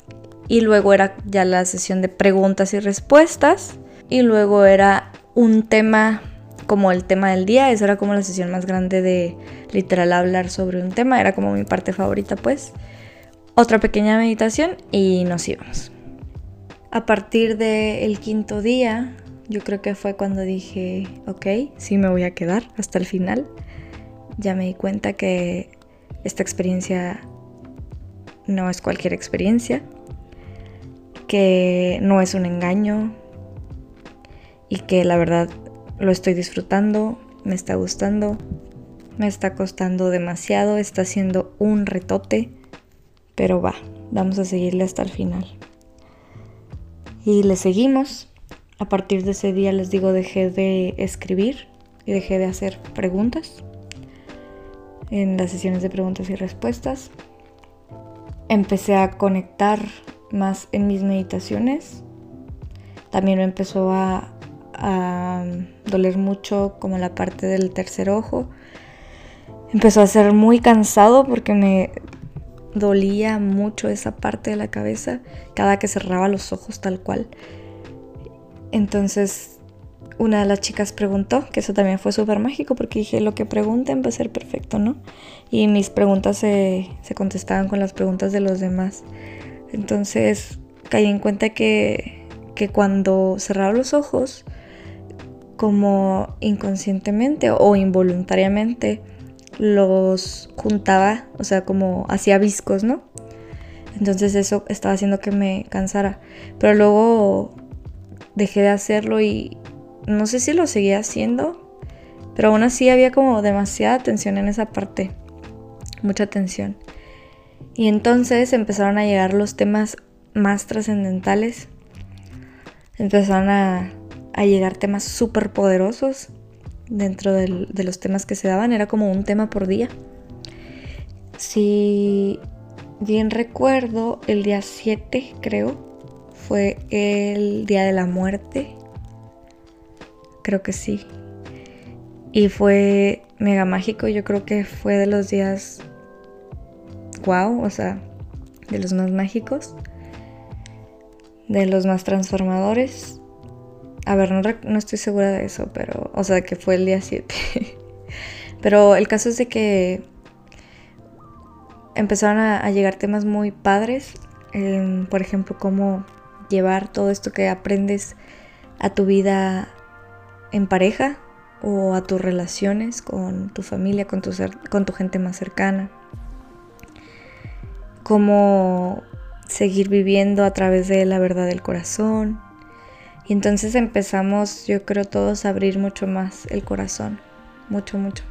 Y luego era ya la sesión de preguntas y respuestas. Y luego era un tema como el tema del día. Esa era como la sesión más grande de literal hablar sobre un tema. Era como mi parte favorita pues. Otra pequeña meditación y nos íbamos. A partir del quinto día, yo creo que fue cuando dije, ok, sí me voy a quedar hasta el final. Ya me di cuenta que esta experiencia no es cualquier experiencia, que no es un engaño y que la verdad lo estoy disfrutando, me está gustando, me está costando demasiado, está siendo un retote, pero va, vamos a seguirle hasta el final. Y le seguimos. A partir de ese día les digo dejé de escribir y dejé de hacer preguntas en las sesiones de preguntas y respuestas. Empecé a conectar más en mis meditaciones. También me empezó a, a doler mucho como la parte del tercer ojo. Empezó a ser muy cansado porque me dolía mucho esa parte de la cabeza cada que cerraba los ojos tal cual. Entonces una de las chicas preguntó, que eso también fue súper mágico porque dije, lo que pregunten va a ser perfecto, ¿no? Y mis preguntas se, se contestaban con las preguntas de los demás. Entonces caí en cuenta que, que cuando cerraba los ojos, como inconscientemente o involuntariamente, los juntaba, o sea, como hacía viscos, ¿no? Entonces eso estaba haciendo que me cansara. Pero luego dejé de hacerlo y no sé si lo seguía haciendo, pero aún así había como demasiada tensión en esa parte, mucha tensión. Y entonces empezaron a llegar los temas más trascendentales, empezaron a, a llegar temas súper poderosos dentro de los temas que se daban, era como un tema por día. Si bien recuerdo, el día 7 creo, fue el día de la muerte. Creo que sí. Y fue mega mágico, yo creo que fue de los días wow, o sea, de los más mágicos, de los más transformadores a ver, no, estoy segura de eso, pero. O sea, que fue el día 7. [laughs] pero el caso es de que empezaron a, llegar temas muy padres. por ejemplo, cómo llevar todo esto que aprendes a tu vida en pareja o a tus relaciones con tu familia, con tu, con tu gente más cercana. Cómo seguir viviendo a través de la verdad del corazón y entonces empezamos, yo creo, todos a abrir mucho más el corazón, mucho, mucho.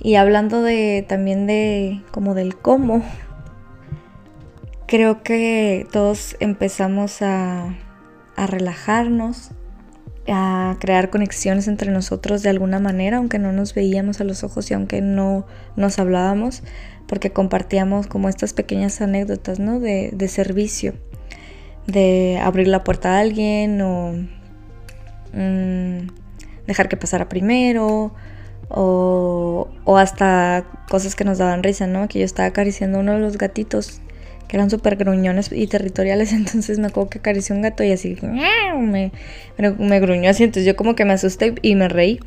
Y hablando de también de como del cómo, creo que todos empezamos a, a relajarnos, a crear conexiones entre nosotros de alguna manera, aunque no nos veíamos a los ojos y aunque no nos hablábamos, porque compartíamos como estas pequeñas anécdotas, ¿no? De, de servicio, de abrir la puerta a alguien o mmm, dejar que pasara primero o, hasta cosas que nos daban risa, ¿no? Que yo estaba acariciando uno de los gatitos que eran súper gruñones y territoriales, [laughs] entonces me acuerdo que acaricié un gato y así me, me, gruñó así, entonces yo como que me asusté y me reí.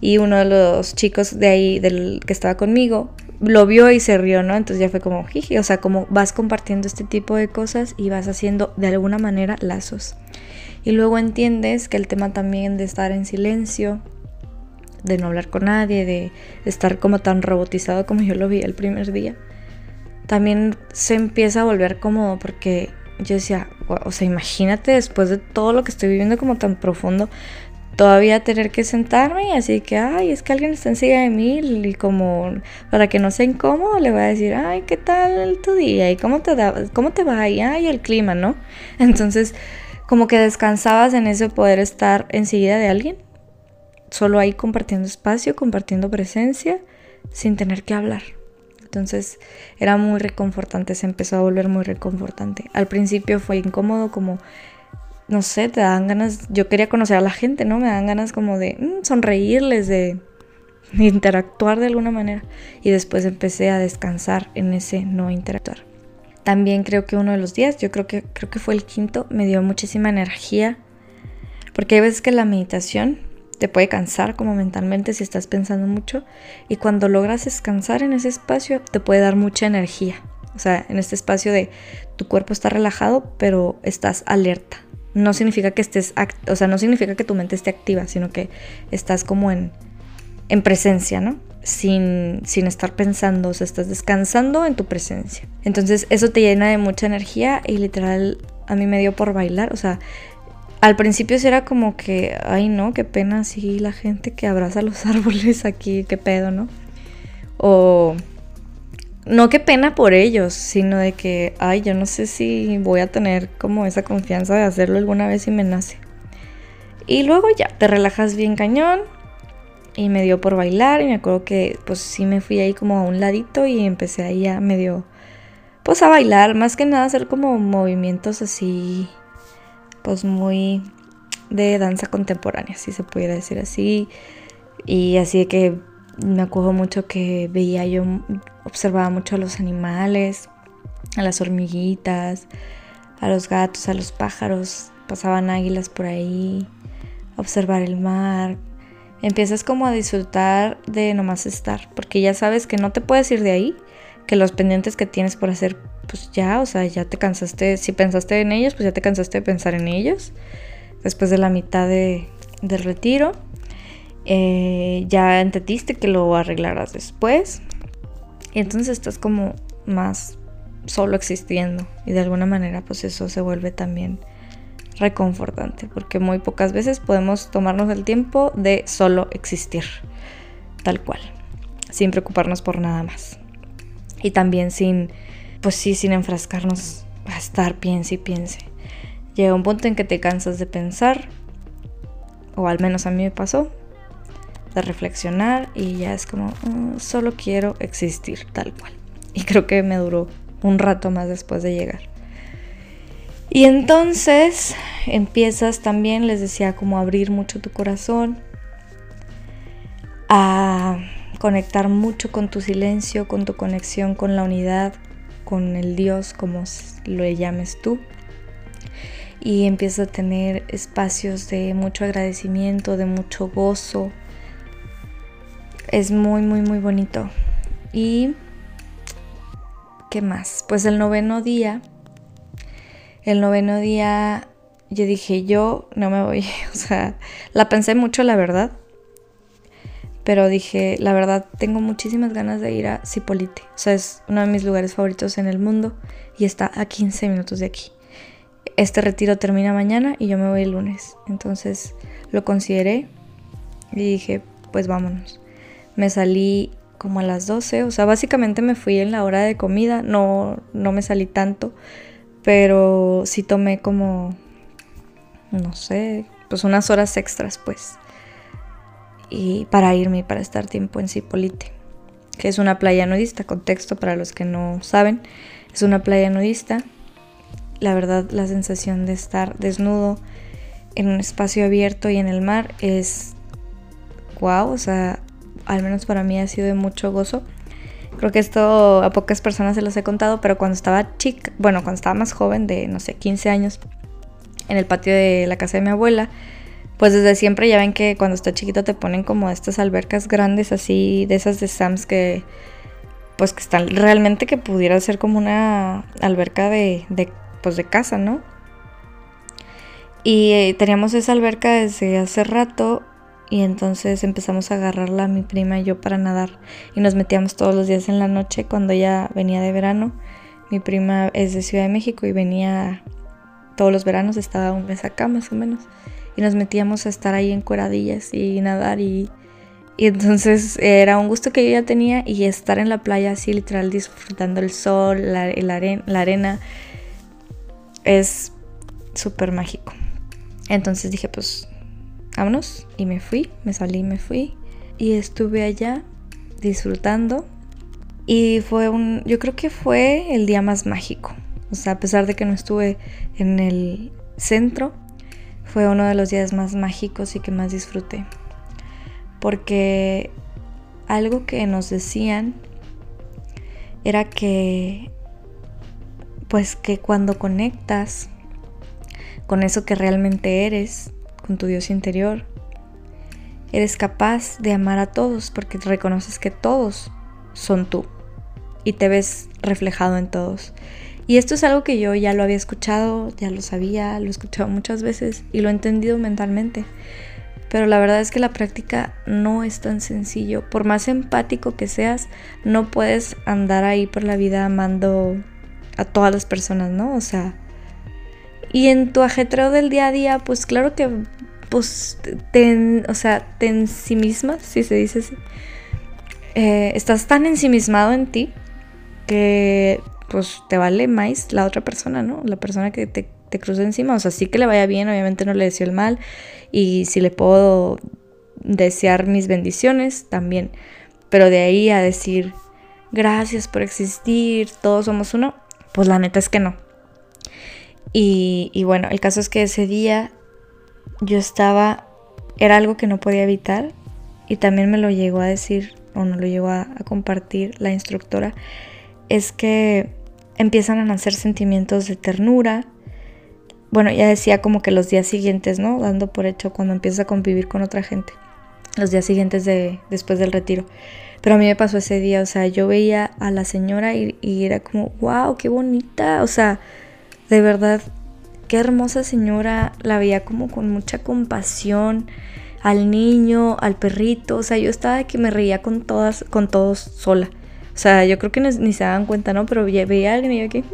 Y uno de los chicos de ahí, del que estaba conmigo, lo vio y se rió, ¿no? Entonces ya fue como, jiji, o sea, como vas compartiendo este tipo de cosas y vas haciendo de alguna manera lazos. Y luego entiendes que el tema también de estar en silencio, de no hablar con nadie, de estar como tan robotizado como yo lo vi el primer día, también se empieza a volver cómodo porque yo decía, o sea, imagínate después de todo lo que estoy viviendo como tan profundo, todavía tener que sentarme y así que, ay, es que alguien está encima de mí y como para que no sea incómodo le voy a decir, ay, ¿qué tal tu día? ¿Y cómo te, da, cómo te va? Y, ay, el clima, ¿no? [laughs] Entonces, como que descansabas en ese poder estar enseguida de alguien, solo ahí compartiendo espacio, compartiendo presencia, sin tener que hablar. Entonces era muy reconfortante, se empezó a volver muy reconfortante. Al principio fue incómodo como, no sé, te dan ganas, yo quería conocer a la gente, ¿no? Me dan ganas como de mm, sonreírles, de, [laughs] interactuar de alguna manera. Y después empecé a descansar en ese no interactuar. También creo que uno de los días, yo creo que, creo que fue el quinto, me dio muchísima energía. Porque hay veces que la meditación te puede cansar como mentalmente si estás pensando mucho y cuando logras descansar en ese espacio te puede dar mucha energía. O sea, en este espacio de tu cuerpo está relajado, pero estás alerta. No significa que estés, o sea, no significa que tu mente esté activa, sino que estás como en, en presencia, ¿no? Sin, sin estar pensando, o sea, estás descansando en tu presencia. Entonces eso te llena de mucha energía y literal a mí me dio por bailar, o sea, al principio era como que, ay no, qué pena así la gente que abraza los [laughs] árboles aquí, qué pedo, ¿no? O no qué pena por ellos, sino de que, ay, yo no sé si voy a tener como esa confianza de hacerlo alguna vez y me nace. Y luego ya, te relajas bien cañón y me dio por bailar y me acuerdo que pues sí me fui ahí como a un ladito y empecé ahí a medio, pues a bailar, más que nada hacer como movimientos así pues muy de danza contemporánea, si se pudiera decir así. Y así que me acuerdo mucho que veía yo, observaba mucho a los animales, a las hormiguitas, a los gatos, a los pájaros, pasaban águilas por ahí, observar el mar. Empiezas como a disfrutar de nomás estar, porque ya sabes que no te puedes ir de ahí, que los pendientes que tienes por hacer pues ya, o sea, ya te cansaste, si pensaste en ellos, pues ya te cansaste de pensar en ellos. Después de la mitad de, del retiro, eh, ya entendiste que lo arreglarás después. Y entonces estás como más solo existiendo. Y de alguna manera, pues eso se vuelve también reconfortante, porque muy pocas veces podemos tomarnos el tiempo de solo existir, tal cual, sin preocuparnos por nada más. Y también sin pues sí, sin enfrascarnos a estar piense y piense. Llega un punto en que te cansas de pensar, o al menos a mí me pasó, de reflexionar y ya es como, mm, solo quiero existir tal cual. Y creo que me duró un rato más después de llegar. Y entonces empiezas también, les decía, como abrir mucho tu corazón, a conectar mucho con tu silencio, con tu conexión con la unidad, con el Dios, como lo llames tú. Y empiezas a tener espacios de mucho agradecimiento, de mucho gozo. Es muy, muy, muy bonito. Y, ¿qué más? Pues el noveno día, el noveno día yo dije, yo no me voy, [laughs] o sea, la pensé mucho, la verdad pero dije, la verdad, tengo muchísimas ganas de ir a Cipolite. O sea, es uno de mis lugares favoritos en el mundo y está a 15 minutos de aquí. Este retiro termina mañana y yo me voy el lunes. Entonces lo consideré y dije, pues vámonos. Me salí como a las 12, o sea, básicamente me fui en la hora de comida, no, no me salí tanto, pero sí tomé como, no sé, pues unas horas extras, pues, y para irme, para estar tiempo en Cipolite, que es una playa nudista, contexto para los que no saben, es una playa nudista, la verdad la sensación de estar desnudo en un espacio abierto y en el mar es wow, o sea, al menos para mí ha sido de mucho gozo. Creo que esto a pocas personas se los he contado, pero cuando estaba chica, bueno, cuando estaba más joven, de no sé, 15 años, en el patio de la casa de mi abuela, pues desde siempre ya ven que cuando está chiquito te ponen como estas albercas grandes así, de esas de Sams que pues que están realmente que pudiera ser como una alberca de, de pues de casa, ¿no? Y eh, teníamos esa alberca desde hace rato y entonces empezamos a agarrarla mi prima y yo para nadar y nos metíamos todos los días en la noche cuando ella venía de verano. Mi prima es de Ciudad de México y venía todos los veranos, estaba un mes acá más o menos. Y nos metíamos a estar ahí en cueradillas y nadar y, y entonces era un gusto que yo ya tenía y estar en la playa así literal disfrutando el sol, la, la arena, es súper mágico. Entonces dije pues vámonos. Y me fui, me salí, me fui. Y estuve allá disfrutando. Y fue un, yo creo que fue el día más mágico. O sea, a pesar de que no estuve en el centro, fue uno de los días más mágicos y que más disfruté. Porque algo que nos decían era que, pues que cuando conectas con eso que realmente eres, con tu Dios interior. Eres capaz de amar a todos porque reconoces que todos son tú y te ves reflejado en todos. Y esto es algo que yo ya lo había escuchado, ya lo sabía, lo he escuchado muchas veces y lo he entendido mentalmente. Pero la verdad es que la práctica no es tan sencillo. Por más empático que seas, no puedes andar ahí por la vida amando a todas las personas, ¿no? O sea, y en tu ajetreo del día a día, pues claro que, pues, te, o sea, te ensimismas, si se dice así. Eh, estás tan ensimismado en ti que, pues, te vale más la otra persona, ¿no? La persona que te, te cruza encima. O sea, sí que le vaya bien, obviamente no le deseo el mal. Y si le puedo desear mis bendiciones, también. Pero de ahí a decir, gracias por existir, todos somos uno, pues la neta es que no. Y, bueno, el caso es que ese día yo estaba, era algo que no podía evitar y también me lo llegó a decir o no lo llegó a, compartir la instructora, es que empiezan a nacer sentimientos de ternura. Bueno, ya decía como que los días siguientes, ¿no? Dando por hecho cuando empiezas a convivir con otra gente. Los días siguientes de, después del retiro. Pero a mí me pasó ese día, o sea, yo veía a la señora y, y era como, wow, qué bonita. O sea, de verdad, qué hermosa señora, la veía como con mucha compasión al niño, al perrito, o sea, yo estaba de que me reía con todas, con todos sola. O sea, yo creo que ni, se daban cuenta, ¿no? Pero veía a alguien y yo que,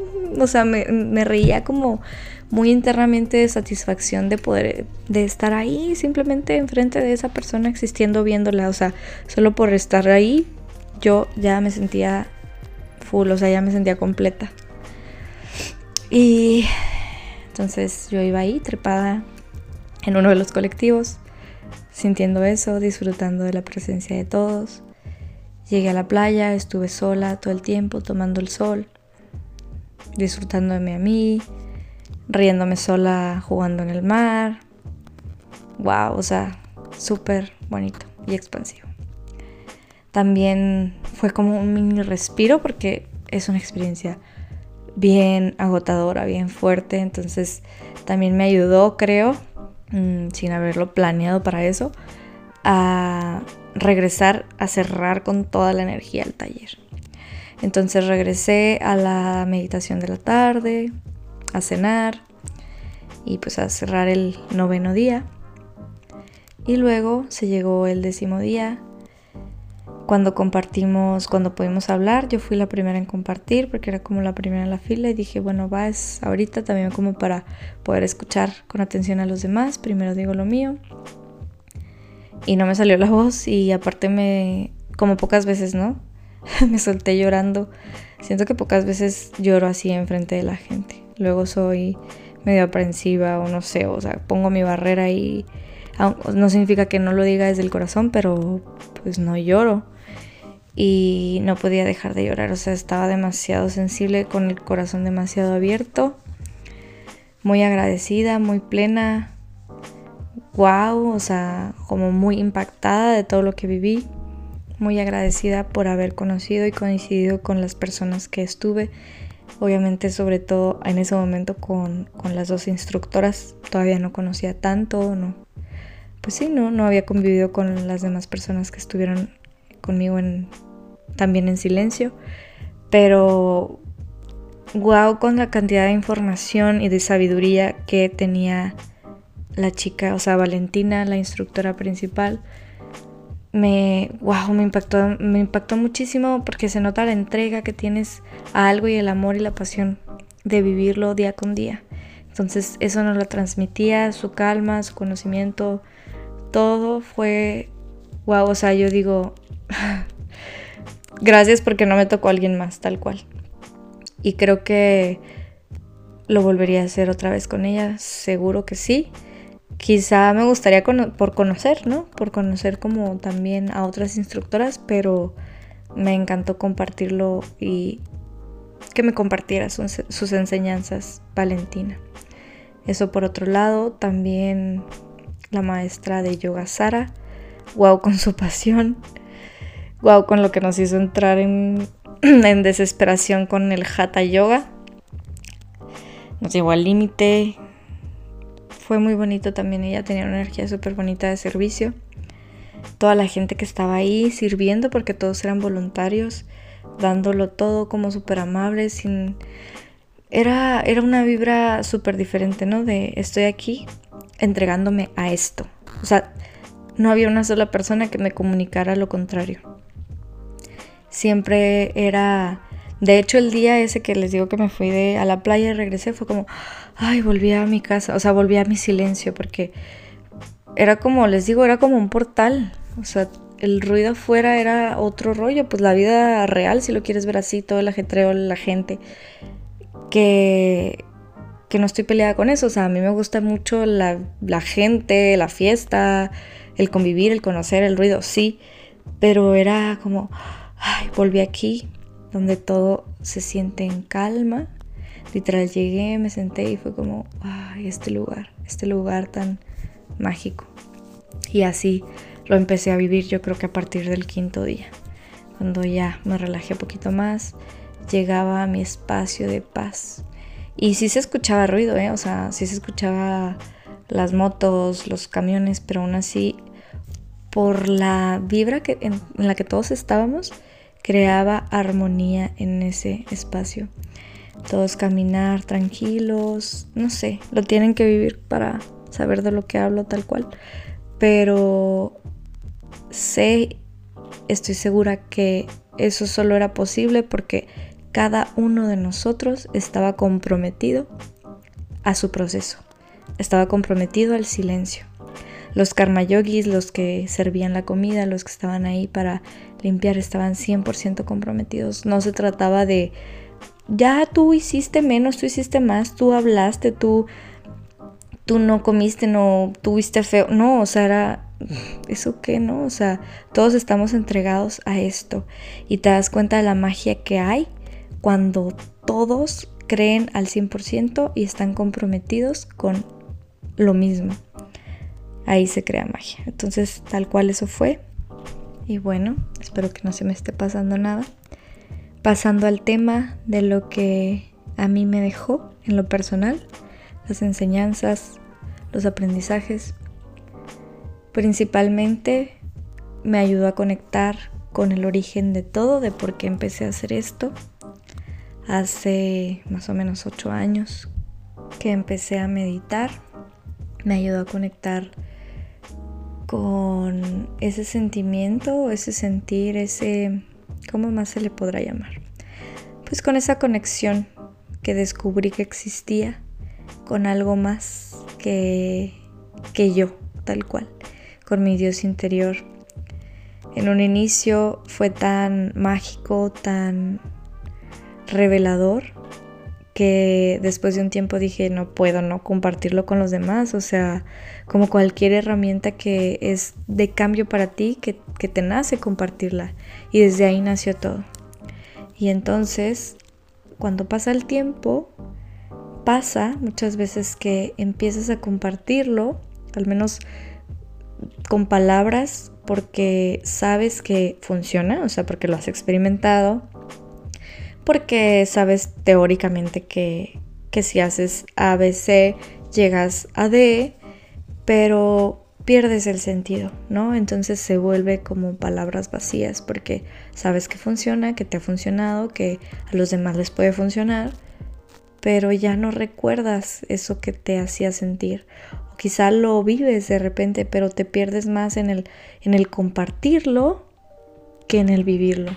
o sea, me, me, reía como muy internamente de satisfacción de poder, de estar ahí simplemente enfrente de esa persona existiendo, viéndola, o sea, solo por estar ahí, yo ya me sentía full, o sea, ya me sentía completa. Y entonces yo iba ahí trepada en uno de los colectivos, sintiendo eso, disfrutando de la presencia de todos. Llegué a la playa, estuve sola todo el tiempo, tomando el sol, disfrutándome a mí, riéndome sola, jugando en el mar. Wow, o sea, súper bonito y expansivo. También fue como un mini respiro porque es una experiencia bien agotadora, bien fuerte, entonces también me ayudó, creo, mm, sin haberlo planeado para eso, a regresar a cerrar con toda la energía el taller. Entonces regresé a la meditación de la tarde, a cenar y pues a cerrar el noveno día. Y luego se llegó el décimo día cuando compartimos, cuando pudimos hablar, yo fui la primera en compartir porque era como la primera en la fila y dije, bueno, va, es ahorita también como para poder escuchar con atención a los demás, primero digo lo mío. Y no me salió la voz y aparte me, como pocas veces, ¿no? [laughs] me solté llorando. Siento que pocas veces lloro así enfrente de la gente. Luego soy medio aprensiva o no sé, o sea, pongo mi barrera y no significa que no lo diga desde el corazón, pero pues no lloro. Y no podía dejar de llorar, o sea, estaba demasiado sensible, con el corazón demasiado abierto, muy agradecida, muy plena, wow, o sea, como muy impactada de todo lo que viví, muy agradecida por haber conocido y coincidido con las personas que estuve, obviamente sobre todo en ese momento con, con las dos instructoras, todavía no conocía tanto, no, pues sí, no, no había convivido con las demás personas que estuvieron conmigo en, también en silencio, pero wow con la cantidad de información y de sabiduría que tenía la chica, o sea, Valentina, la instructora principal, me, wow, me impactó, me impactó muchísimo porque se nota la entrega que tienes a algo y el amor y la pasión de vivirlo día con día. Entonces eso nos lo transmitía, su calma, su conocimiento, todo fue, wow, o sea, yo digo, [laughs] gracias porque no me tocó alguien más, tal cual. Y creo que lo volvería a hacer otra vez con ella, seguro que sí. Quizá me gustaría por conocer, ¿no? Por conocer como también a otras instructoras, pero me encantó compartirlo y que me compartiera sus, enseñanzas, Valentina. Eso por otro lado, también la maestra de yoga Sara, wow con su pasión, wow con lo que nos hizo entrar en, [clears throat] en desesperación con el Hatha Yoga. Nos llevó al límite, fue muy bonito también. Ella tenía una energía súper bonita de servicio. Toda la gente que estaba ahí sirviendo, porque todos eran voluntarios, dándolo todo como súper amables, sin... Era, era una vibra súper diferente, ¿no? De estoy aquí entregándome a esto. O sea, no había una sola persona que me comunicara lo contrario. Siempre era de hecho, el día ese que les digo que me fui de, a la playa y regresé fue como, ay, volví a mi casa, o sea, volví a mi silencio, porque era como, les digo, era como un portal, o sea, el ruido afuera era otro rollo, pues la vida real, si lo quieres ver así, todo el ajetreo, la gente, que, que no estoy peleada con eso, o sea, a mí me gusta mucho la, la gente, la fiesta, el convivir, el conocer, el ruido, sí, pero era como, ay, volví aquí, donde todo se siente en calma. Literal llegué, me senté y fue como, ay, este lugar, este lugar tan mágico. Y así lo empecé a vivir yo creo que a partir del quinto día. Cuando ya me relajé un poquito más, llegaba a mi espacio de paz. Y sí se escuchaba ruido, ¿eh? O sea, sí se escuchaba las motos, los camiones, pero aún así, por la vibra que, en la que todos estábamos, creaba armonía en ese espacio. Todos caminar tranquilos, no sé, lo tienen que vivir para saber de lo que hablo tal cual. Pero sé, estoy segura que eso solo era posible porque cada uno de nosotros estaba comprometido a su proceso, estaba comprometido al silencio. Los karma yogis, los que servían la comida, los que estaban ahí para limpiar estaban 100% comprometidos. No se trataba de, ya tú hiciste menos, tú hiciste más, tú hablaste, tú, tú no comiste, no tuviste feo. No, o sea, era, ¿eso qué, no? O sea, todos estamos entregados a esto. Y te das cuenta de la magia que hay cuando todos creen al 100% y están comprometidos con lo mismo. Ahí se crea magia. Entonces, tal cual eso fue. Y bueno, espero que no se me esté pasando nada. Pasando al tema de lo que a mí me dejó en lo personal, las enseñanzas, los aprendizajes. Principalmente me ayudó a conectar con el origen de todo, de por qué empecé a hacer esto. Hace más o menos ocho años que empecé a meditar. Me ayudó a conectar con ese sentimiento, ese sentir, ese, ¿cómo más se le podrá llamar? Pues con esa conexión que descubrí que existía con algo más que, que yo, tal cual, con mi Dios interior. En un inicio fue tan mágico, tan revelador, que después de un tiempo dije, no puedo no compartirlo con los demás, o sea, como cualquier herramienta que es de cambio para ti, que, que te nace compartirla. Y desde ahí nació todo. Y entonces, cuando pasa el tiempo, pasa muchas veces que empiezas a compartirlo, al menos con palabras, porque sabes que funciona, o sea, porque lo has experimentado, porque sabes teóricamente que, que si haces ABC llegas a D, pero pierdes el sentido, ¿no? Entonces se vuelve como palabras vacías porque sabes que funciona, que te ha funcionado, que a los demás les puede funcionar, pero ya no recuerdas eso que te hacía sentir. O quizá lo vives de repente, pero te pierdes más en el, en el compartirlo que en el vivirlo.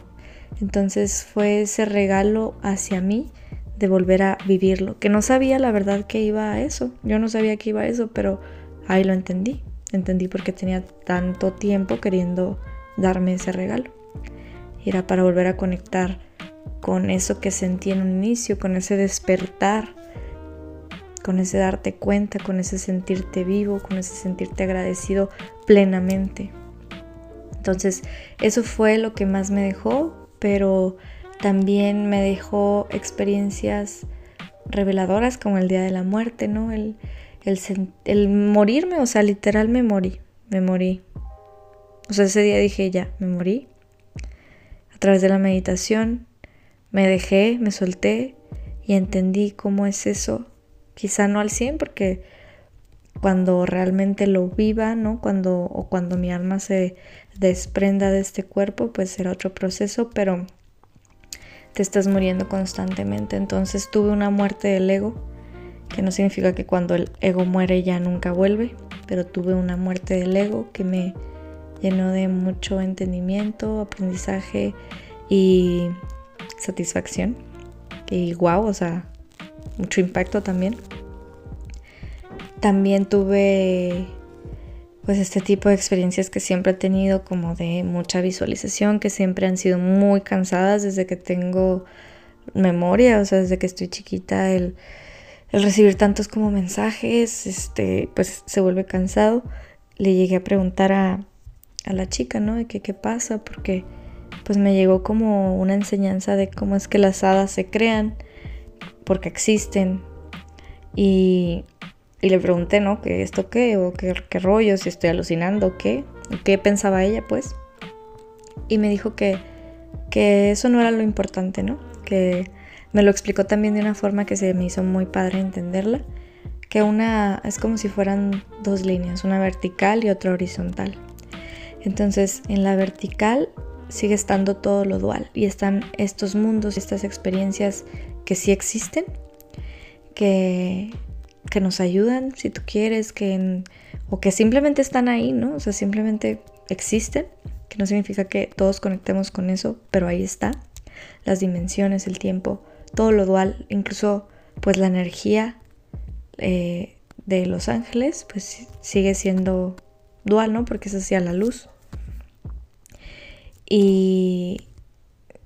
Entonces fue ese regalo hacia mí de volver a vivirlo, que no sabía la verdad que iba a eso. Yo no sabía que iba a eso, pero ahí lo entendí. Entendí por qué tenía tanto tiempo queriendo darme ese regalo. era para volver a conectar con eso que sentí en un inicio, con ese despertar, con ese darte cuenta, con ese sentirte vivo, con ese sentirte agradecido plenamente. Entonces, eso fue lo que más me dejó, pero también me dejó experiencias reveladoras como el día de la muerte, ¿no? El, el, morirme, o sea, literal me morí, me morí. O sea, ese día dije, ya, me morí. A través de la meditación me dejé, me solté y entendí cómo es eso. Quizá no al 100 porque cuando realmente lo viva, ¿no? Cuando o cuando mi alma se desprenda de este cuerpo, pues será otro proceso, pero te estás muriendo constantemente. Entonces tuve una muerte del ego que no significa que cuando el ego muere ya nunca vuelve, pero tuve una muerte del ego que me llenó de mucho entendimiento, aprendizaje y satisfacción. Y wow, o sea, mucho impacto también. También tuve pues este tipo de experiencias que siempre he tenido como de mucha visualización, que siempre han sido muy cansadas desde que tengo memoria, o sea, desde que estoy chiquita, el recibir tantos como mensajes, este, pues se vuelve cansado. Le llegué a preguntar a, a la chica, ¿no? De que qué pasa, porque pues me llegó como una enseñanza de cómo es que las hadas se crean, porque existen. Y, y le pregunté, ¿no? ¿Qué esto qué? ¿O qué, qué rollo? Si estoy alucinando, ¿qué? ¿Qué pensaba ella, pues? Y me dijo que, que eso no era lo importante, ¿no? Que me lo explicó también de una forma que se me hizo muy padre entenderla, que una es como si fueran dos líneas, una vertical y otra horizontal. Entonces, en la vertical sigue estando todo lo dual y están estos mundos, estas experiencias que sí existen, que, que nos ayudan, si tú quieres, que o que simplemente están ahí, ¿no? O sea, simplemente existen, que no significa que todos conectemos con eso, pero ahí está. Las dimensiones, el tiempo, todo lo dual, incluso pues la energía eh, de los ángeles pues sigue siendo dual, ¿no? Porque es hacia la luz. Y,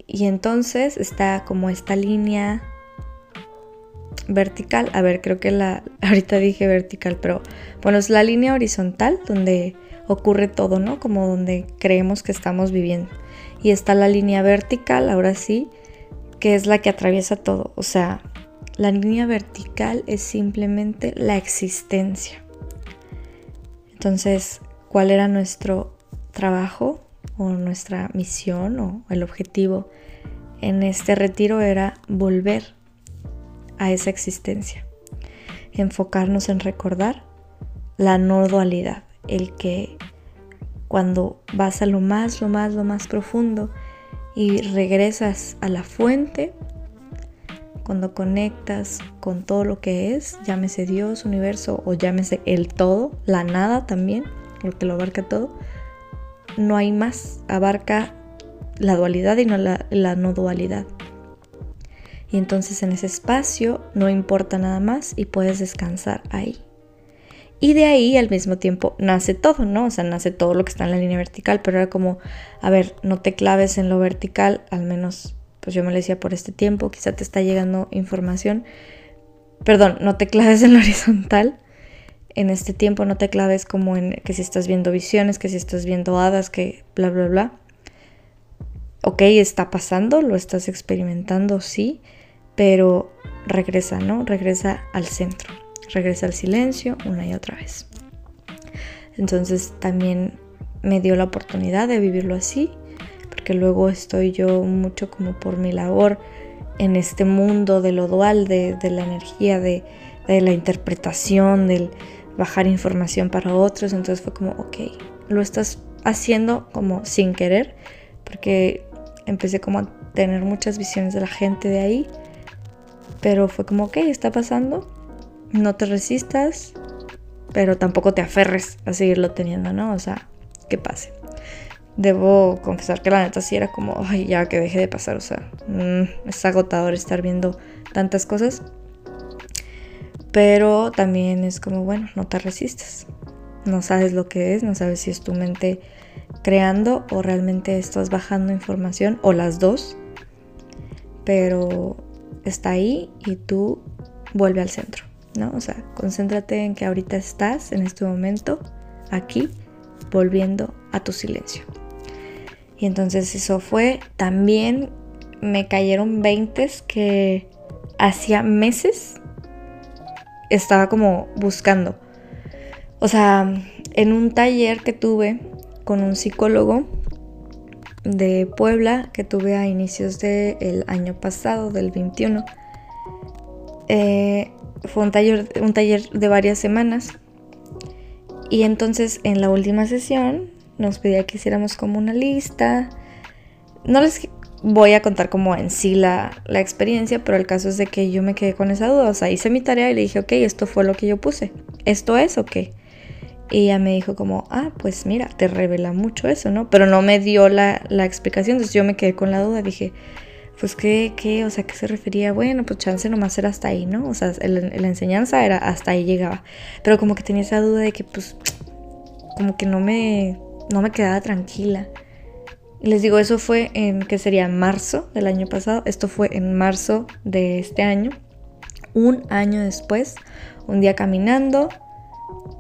y entonces está como esta línea vertical. A ver, creo que la. [laughs] Ahorita dije vertical, pero bueno, es la línea horizontal donde ocurre todo, ¿no? Como donde creemos que estamos viviendo. Y está la línea vertical, ahora sí, que es la que atraviesa todo. O sea, la línea vertical es simplemente la existencia. Entonces, ¿cuál era nuestro trabajo o nuestra misión o el objetivo en este retiro? Era volver a esa existencia. Enfocarnos en recordar la no dualidad, el que cuando vas a lo más, lo más, lo más profundo, y regresas a la fuente cuando conectas con todo lo que es, llámese Dios, universo o llámese el todo, la nada también, porque lo abarca todo, no hay más, abarca la dualidad y no la, la no dualidad. Y entonces en ese espacio no importa nada más y puedes descansar ahí. Y de ahí al mismo tiempo nace todo, ¿no? O sea, nace todo lo que está en la línea vertical, pero era como, a ver, no te claves en lo vertical, al menos, pues yo me lo decía por este tiempo, quizá te está llegando información. Perdón, no te claves en lo [laughs] horizontal. En este tiempo no te claves como en que si estás viendo visiones, que si estás viendo hadas, que bla, bla, bla. Ok, está pasando, lo estás experimentando, sí, pero regresa, ¿no? Regresa al centro, regresa al silencio una y otra vez. Entonces también me dio la oportunidad de vivirlo así, porque luego estoy yo mucho como por mi labor en este mundo de lo dual, de, la energía, de, de, la interpretación, del bajar información para otros. Entonces fue como, ok, lo estás haciendo como sin querer, porque empecé como a tener muchas visiones de la gente de ahí pero fue como, ok, está pasando, no te resistas, pero tampoco te aferres a seguirlo teniendo, ¿no? O sea, que pase. Debo confesar que la neta sí era como, ay, ya que deje de pasar, o sea, mm, es agotador estar viendo tantas cosas. Pero también es como, bueno, no te resistas. No sabes lo que es, no sabes si es tu mente creando o realmente estás bajando información o las dos. Pero está ahí y tú vuelve al centro, ¿no? O sea, concéntrate en que ahorita estás en este momento, aquí, volviendo a tu silencio. Y entonces eso fue, también me cayeron veintes que hacía meses estaba como buscando. O sea, en un taller que tuve con un psicólogo, de Puebla que tuve a inicios del año pasado, del 21. Eh, fue un taller, un taller de varias semanas. Y entonces en la última sesión nos pedía que hiciéramos como una lista. No les voy a contar como en sí la, la, experiencia, pero el caso es de que yo me quedé con esa duda. O sea, hice mi tarea y le dije, ok, esto fue lo que yo puse. ¿Esto es o qué? Ella me dijo como, ah, pues mira, te revela mucho eso, ¿no? Pero no me dio la, explicación, entonces yo me quedé con la duda, dije, pues qué, qué, o sea, ¿qué se refería? Bueno, pues chance nomás era hasta ahí, ¿no? O sea, la enseñanza era hasta ahí llegaba. Pero como que tenía esa duda de que pues, como que no me, no me quedaba tranquila. Y les digo, eso fue en, ¿qué sería? Marzo del año pasado. Esto fue en marzo de este año. Un año después, un día caminando,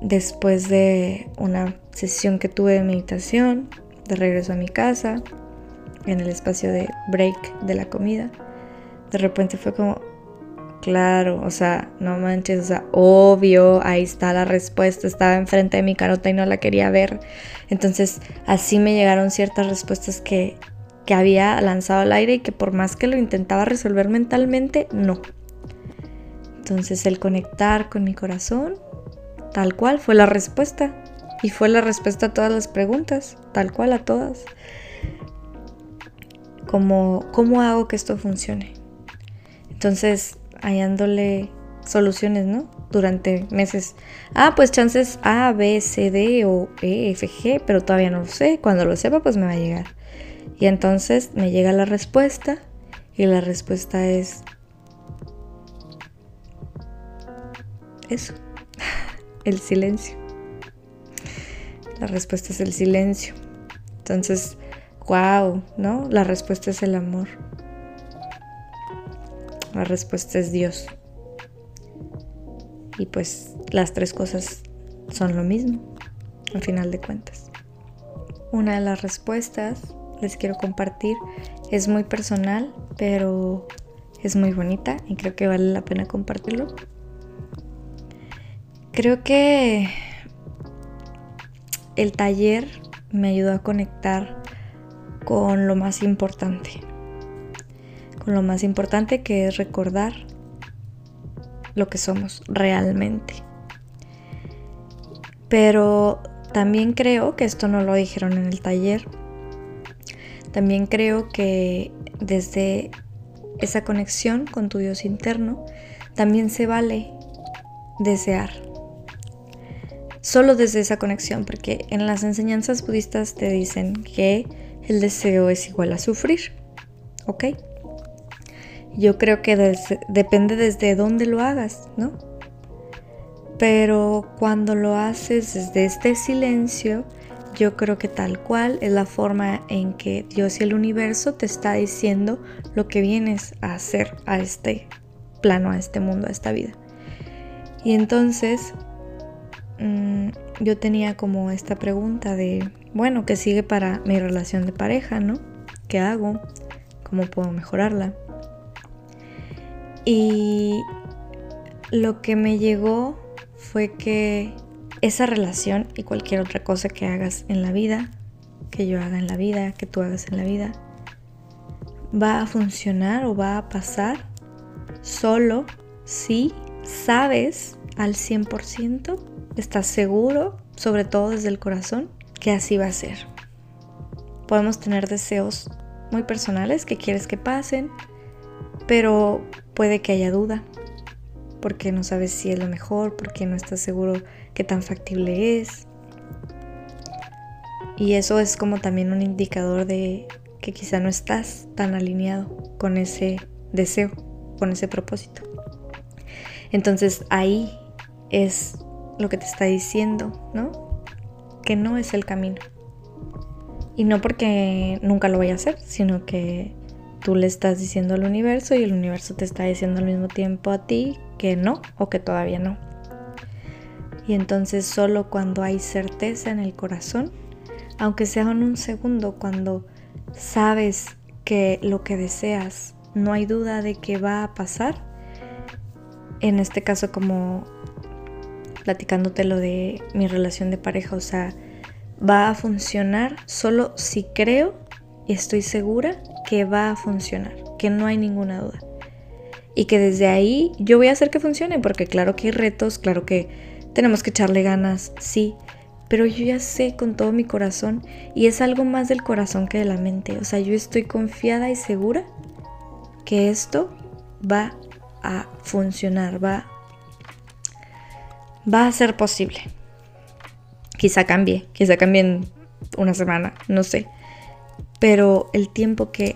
después de una sesión que tuve de meditación, de regreso a mi casa, en el espacio de break de la comida, de repente fue como, claro, o sea, no manches, o sea, obvio, ahí está la respuesta, estaba enfrente de mi carota y no la quería ver. Entonces, así me llegaron ciertas respuestas que, que había lanzado al aire y que por más que lo intentaba resolver mentalmente, no. Entonces, el conectar con mi corazón Tal cual fue la respuesta. Y fue la respuesta a todas las preguntas, tal cual a todas. Como, ¿cómo hago que esto funcione? Entonces, hallándole soluciones, ¿no? Durante meses. Ah, pues chances A, B, C, D o E, F, G, pero todavía no lo sé. Cuando lo sepa, pues me va a llegar. Y entonces me llega la respuesta y la respuesta es eso el silencio. La respuesta es el silencio. Entonces, wow, ¿no? La respuesta es el amor. La respuesta es Dios. Y pues las tres cosas son lo mismo, al final de cuentas. Una de las respuestas les quiero compartir es muy personal, pero es muy bonita y creo que vale la pena compartirlo. Creo que el taller me ayudó a conectar con lo más importante. Con lo más importante que es recordar lo que somos realmente. Pero también creo que esto no lo dijeron en el taller. También creo que desde esa conexión con tu Dios interno, también se vale desear solo desde esa conexión, porque en las enseñanzas budistas te dicen que el deseo es igual a sufrir, ¿ok? Yo creo que depende desde dónde lo hagas, ¿no? Pero cuando lo haces desde este silencio, yo creo que tal cual es la forma en que Dios y el universo te está diciendo lo que vienes a hacer a este plano, a este mundo, a esta vida. Y entonces mm, yo tenía como esta pregunta de, bueno, ¿qué sigue para mi relación de pareja, no? ¿Qué hago? ¿Cómo puedo mejorarla? Y lo que me llegó fue que esa relación y cualquier otra cosa que hagas en la vida, que yo haga en la vida, que tú hagas en la vida, va a funcionar o va a pasar solo si sabes al 100%, estás seguro, sobre todo desde el corazón, que así va a ser. Podemos tener deseos muy personales que quieres que pasen, pero puede que haya duda, porque no sabes si es lo mejor, porque no estás seguro qué tan factible es. Y eso es como también un indicador de que quizá no estás tan alineado con ese deseo, con ese propósito. Entonces ahí es lo que te está diciendo, ¿no? Que no es el camino. Y no porque nunca lo vaya a hacer, sino que tú le estás diciendo al universo y el universo te está diciendo al mismo tiempo a ti que no o que todavía no. Y entonces solo cuando hay certeza en el corazón, aunque sea en un segundo, cuando sabes que lo que deseas no hay duda de que va a pasar, en este caso como platicándote lo de mi relación de pareja, o sea, va a funcionar solo si creo y estoy segura que va a funcionar, que no hay ninguna duda. Y que desde ahí yo voy a hacer que funcione, porque claro que hay retos, claro que tenemos que echarle ganas, sí, pero yo ya sé con todo mi corazón y es algo más del corazón que de la mente. O sea, yo estoy confiada y segura que esto va a funcionar, va, va a ser posible. Quizá cambie, quizá cambie en una semana, no sé pero el tiempo que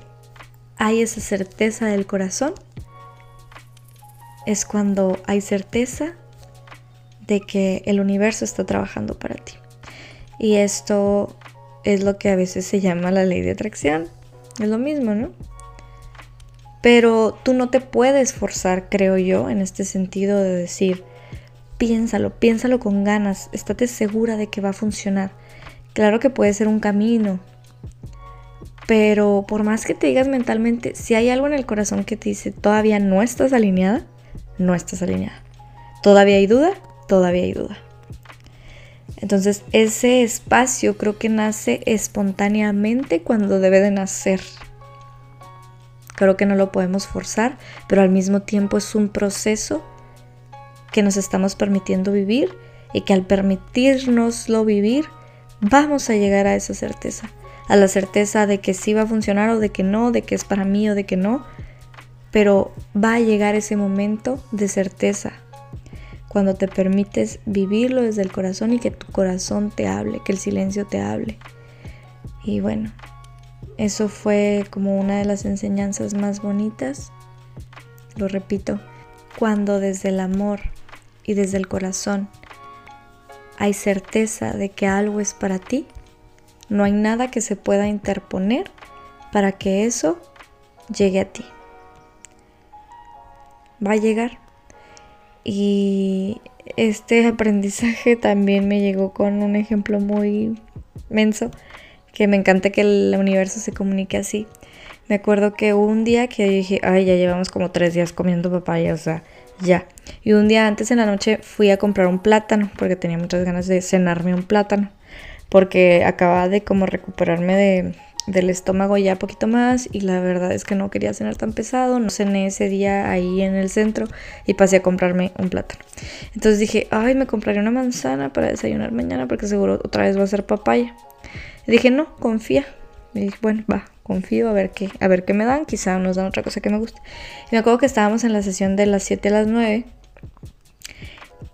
hay esa certeza del corazón es cuando hay certeza de que el universo está trabajando para ti. Y esto es lo que a veces se llama la ley de atracción. Es lo mismo, ¿no? Pero tú no te puedes forzar, creo yo, en este sentido de decir, piénsalo, piénsalo con ganas, estate segura de que va a funcionar. Claro que puede ser un camino, pero por más que te digas mentalmente, si hay algo en el corazón que te dice todavía no estás alineada, no estás alineada. Todavía hay duda, todavía hay duda. Entonces ese espacio creo que nace espontáneamente cuando debe de nacer. Creo que no lo podemos forzar, pero al mismo tiempo es un proceso que nos estamos permitiendo vivir y que al permitirnoslo vivir vamos a llegar a esa certeza a la certeza de que sí va a funcionar o de que no, de que es para mí o de que no, pero va a llegar ese momento de certeza cuando te permites vivirlo desde el corazón y que tu corazón te hable, que el silencio te hable. Y bueno, eso fue como una de las enseñanzas más bonitas. Lo repito, cuando desde el amor y desde el corazón hay certeza de que algo es para ti, no hay nada que se pueda interponer para que eso llegue a ti. Va a llegar. Y este aprendizaje [laughs] también me llegó con un ejemplo muy menso, que me encanta que el universo se comunique así. Me acuerdo que un día que dije, ay, ya llevamos como tres días comiendo papaya, o sea, ya. Y un día antes en la noche fui a comprar un plátano, porque tenía muchas ganas de cenarme un plátano porque acababa de como recuperarme de, del estómago ya poquito más y la verdad es que no quería cenar tan pesado, no cené ese día ahí en el centro y pasé a comprarme un plátano. Entonces dije, ay, me compraré una manzana para desayunar mañana porque seguro otra vez va a ser papaya. Y dije, no, confía. Y dije, bueno, va, confío a ver qué, a ver qué me dan, quizá nos dan otra cosa que me guste. Y me acuerdo que estábamos en la sesión de las 7 a las 9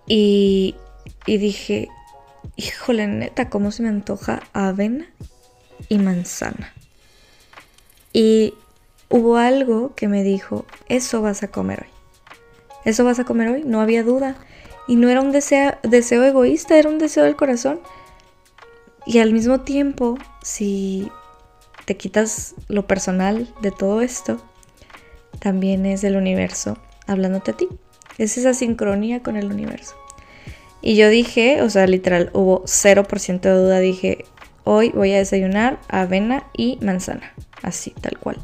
y, y dije, Híjole, neta, cómo se me antoja avena y manzana. Y hubo algo que me dijo, eso vas a comer hoy. Eso vas a comer hoy, no había duda. Y no era un deseo, deseo egoísta, era un deseo del corazón. Y al mismo tiempo, si te quitas lo personal de todo esto, también es el universo hablándote a ti. Es esa sincronía con el universo. Y yo dije, o sea, literal, hubo 0% de duda. Dije, hoy voy a desayunar avena y manzana. Así, tal cual.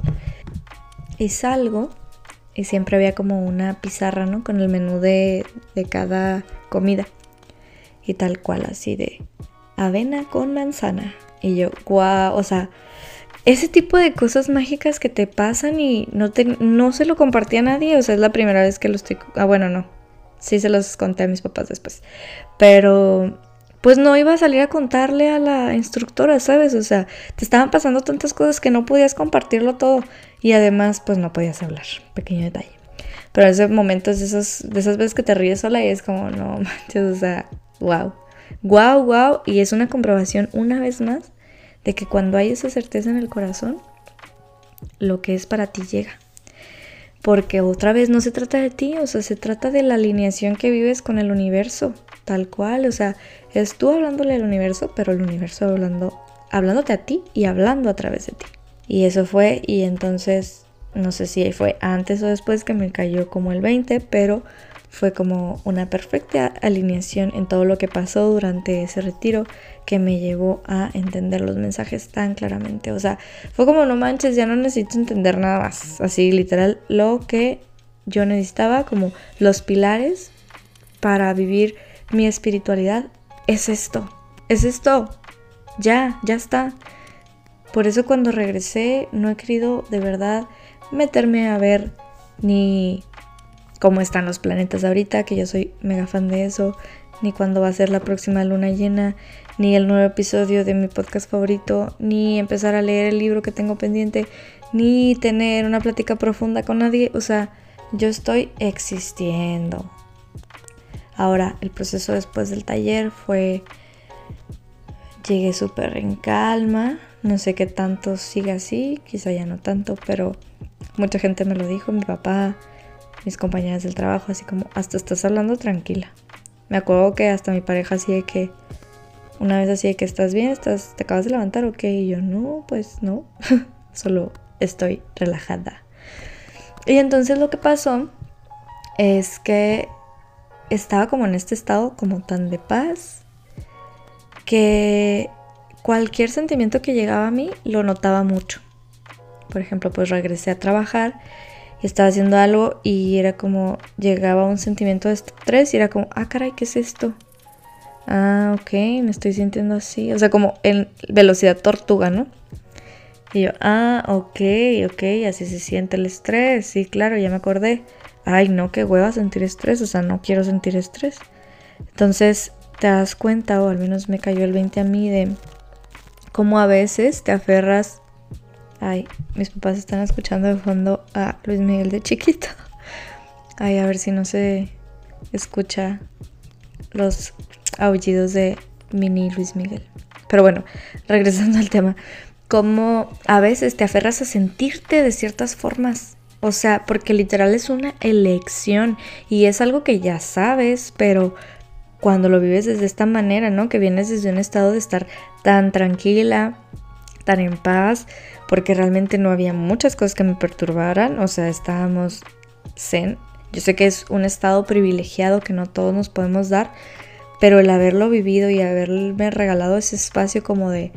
Y salgo y siempre había como una pizarra, ¿no? Con el menú de, de cada comida. Y tal cual, así de avena con manzana. Y yo, guau, o sea, ese tipo de cosas mágicas que te pasan y no, te, no se lo compartí a nadie. O sea, es la primera vez que lo estoy... Ah, bueno, no. Sí se los conté a mis papás después. Pero pues no iba a salir a contarle a la instructora, ¿sabes? O sea, te estaban pasando tantas cosas que no podías compartirlo todo. Y además, pues no podías hablar. Pequeño detalle. Pero ese momento de, esos, de esas veces que te ríes sola y es como, no [laughs] manches, o sea, wow. Wow, wow. Y es una comprobación una vez más de que cuando hay esa certeza en el corazón, lo que es para ti llega. Porque otra vez no se trata de ti, o sea, se trata de la alineación que vives con el universo, tal cual, o sea, es tú hablándole al universo, pero el universo hablando, hablándote a ti y hablando a través de ti. Y eso fue, y entonces, no sé si fue antes o después que me cayó como el 20, pero fue como una perfecta alineación en todo lo que pasó durante ese retiro que me llevó a entender los mensajes tan claramente. O sea, fue como no manches, ya no necesito entender nada más. Así literal lo que yo necesitaba como los pilares para vivir mi espiritualidad es esto. Es esto. Ya, ya está. Por eso cuando regresé no he querido de verdad meterme a ver ni cómo están los planetas ahorita, que yo soy mega fan de eso, ni cuándo va a ser la próxima luna llena, ni el nuevo episodio de mi podcast favorito, ni empezar a leer el libro que tengo pendiente, ni tener una plática profunda con nadie. O sea, yo estoy existiendo. Ahora, el proceso después del taller fue... Llegué súper en calma, no sé qué tanto siga así, quizá ya no tanto, pero mucha gente me lo dijo, mi papá, mis compañeras del trabajo, así como, hasta estás hablando tranquila. Me acuerdo que hasta mi pareja así de que, una vez así de que estás bien, estás, te acabas de levantar, ok, y yo no, pues no, [laughs] solo estoy relajada. Y entonces lo que pasó es que estaba como en este estado como tan de paz que cualquier sentimiento que llegaba a mí lo notaba mucho. Por ejemplo, pues regresé a trabajar estaba haciendo algo y era como llegaba un sentimiento de estrés y era como, ah, caray, ¿qué es esto? Ah, ok, me estoy sintiendo así. O sea, como en velocidad tortuga, ¿no? Y yo, ah, ok, ok, así se siente el estrés. Sí, claro, ya me acordé. Ay, no, qué hueva sentir estrés. O sea, no quiero sentir estrés. Entonces, te das cuenta, o al menos me cayó el 20 a mí, de cómo a veces te aferras Ay, mis papás están escuchando de fondo a Luis Miguel de chiquito. Ay, a ver si no se escucha los aullidos de mini Luis Miguel. Pero bueno, regresando al tema, como a veces te aferras a sentirte de ciertas formas. O sea, porque literal es una elección y es algo que ya sabes, pero cuando lo vives desde esta manera, ¿no? Que vienes desde un estado de estar tan tranquila, tan en paz, porque realmente no había muchas cosas que me perturbaran, o sea, estábamos zen. Yo sé que es un estado privilegiado que no todos nos podemos dar, pero el haberlo vivido y haberme regalado ese espacio como de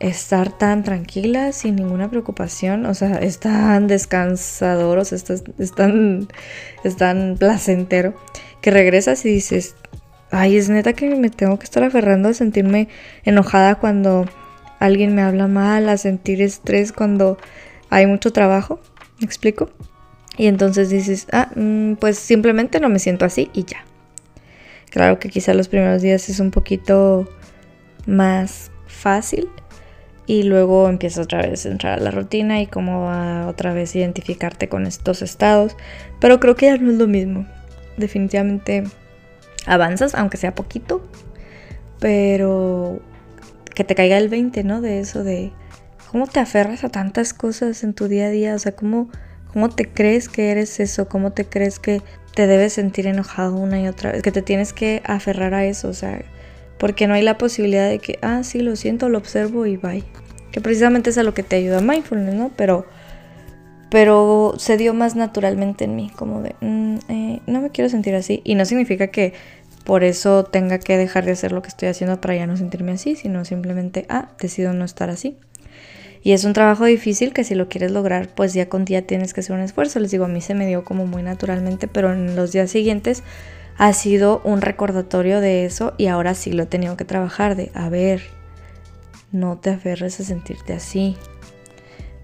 estar tan tranquila, sin ninguna preocupación, o sea, es tan descansador, o sea, es, tan, es tan placentero, que regresas y dices, ay, es neta que me tengo que estar aferrando a sentirme enojada cuando alguien me habla mal, a sentir estrés cuando hay mucho trabajo. ¿Me explico? Y entonces dices, ah, mm, pues simplemente no me siento así y ya. Claro que quizá los primeros días es un poquito más fácil y luego empiezas otra vez a entrar a la rutina y como a otra vez identificarte con estos estados. Pero creo que ya no es lo mismo. Definitivamente avanzas, aunque sea poquito, pero que te caiga el 20, ¿no? De eso, de cómo te aferras a tantas cosas en tu día a día, o sea, cómo, cómo te crees que eres eso, cómo te crees que te debes sentir enojado una y otra vez, que te tienes que aferrar a eso, o sea, porque no hay la posibilidad de que, ah, sí, lo siento, lo observo y bye. Que precisamente es a lo que te ayuda mindfulness, ¿no? Pero, pero se dio más naturalmente en mí, como de, mm, eh, no me quiero sentir así. Y no significa que por eso tenga que dejar de hacer lo que estoy haciendo para ya no sentirme así, sino simplemente, ah, decido no estar así. Y es un trabajo difícil que si lo quieres lograr, pues día con día tienes que hacer un esfuerzo. Les digo, a mí se me dio como muy naturalmente, pero en los días siguientes ha sido un recordatorio de eso y ahora sí lo he tenido que trabajar de, a ver, no te aferres a sentirte así,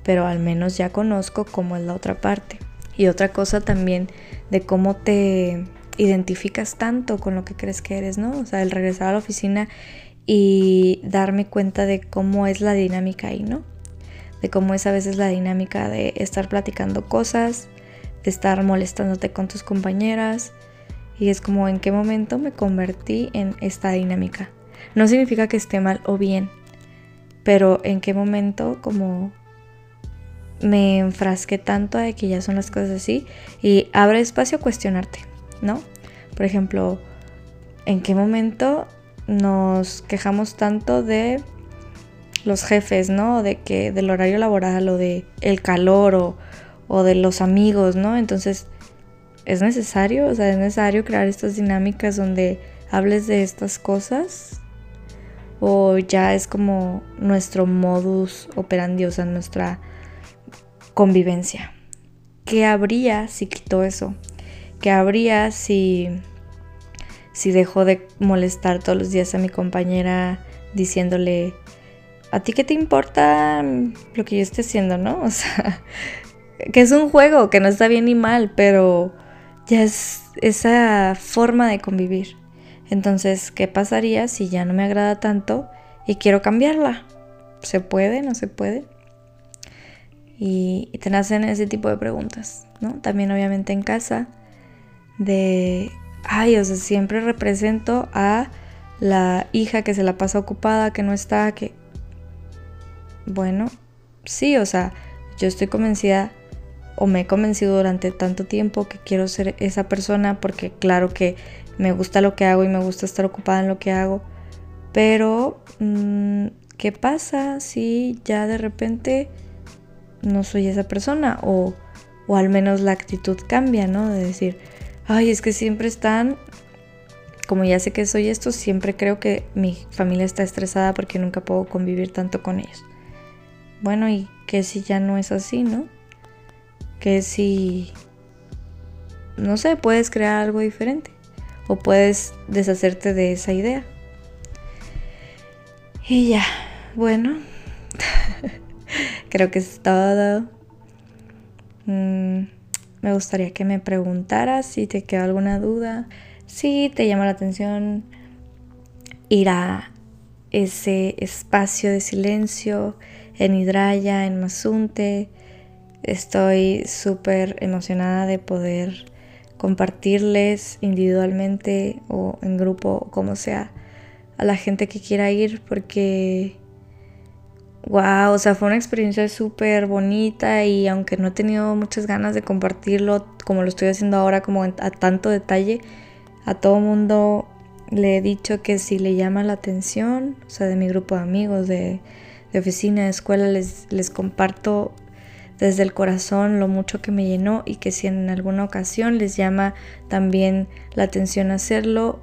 pero al menos ya conozco cómo es la otra parte. Y otra cosa también de cómo te identificas tanto con lo que crees que eres, ¿no? O sea, el regresar a la oficina y darme cuenta de cómo es la dinámica ahí, ¿no? De cómo es a veces la dinámica de estar platicando cosas, de estar molestándote con tus compañeras. Y es como en qué momento me convertí en esta dinámica. No significa que esté mal o bien, pero en qué momento como me enfrasqué tanto de que ya son las cosas así y abre espacio a cuestionarte, ¿no? Por ejemplo, ¿en qué momento nos quejamos tanto de los jefes, ¿no? De que del horario laboral o de el calor o, o de los amigos, ¿no? Entonces, es necesario, o sea, es necesario crear estas dinámicas donde hables de estas cosas o ya es como nuestro modus operandi, o sea, nuestra convivencia. ¿Qué habría si quitó eso? ¿Qué habría si si dejo de molestar todos los días a mi compañera diciéndole ¿a ti qué te importa lo que yo esté haciendo, no? [laughs] O sea, que es un juego, que no está bien ni mal, pero ya es esa forma de convivir. Entonces, ¿qué pasaría si ya no me agrada tanto y quiero cambiarla? ¿Se puede? ¿No se puede? Y, te nacen ese tipo de preguntas, ¿no? También obviamente en casa, de, ay, o sea, siempre represento a la hija que se la pasa ocupada, que no está, que bueno, sí, o sea, yo estoy convencida o me he convencido durante tanto tiempo que quiero ser esa persona porque claro que me gusta lo que hago y me gusta estar ocupada en lo que hago, pero mm, ¿qué pasa si ya de repente no soy esa persona o, o al menos la actitud cambia, ¿no? De decir, ay, es que siempre están como ya sé que soy esto, siempre creo que mi familia está estresada porque nunca puedo convivir tanto con ellos. Bueno, y que si ya no es así, ¿no? Que si, no sé, puedes crear algo diferente o puedes deshacerte de esa idea. Y ya, bueno, [laughs] creo que es todo. Mm, me gustaría que me preguntaras si te queda alguna duda, si te llama la atención ir a ese espacio de silencio en Hidraya, en Mazunte. Estoy súper emocionada de poder compartirles individualmente o en grupo como sea a la gente que quiera ir porque wow, o sea, fue una experiencia súper bonita y aunque no he tenido muchas ganas de compartirlo como lo estoy haciendo ahora como a tanto detalle, a todo mundo le he dicho que si le llama la atención, o sea, de mi grupo de amigos, de de oficina, de escuela, les, les comparto desde el corazón lo mucho que me llenó y que si en alguna ocasión les llama también la atención hacerlo,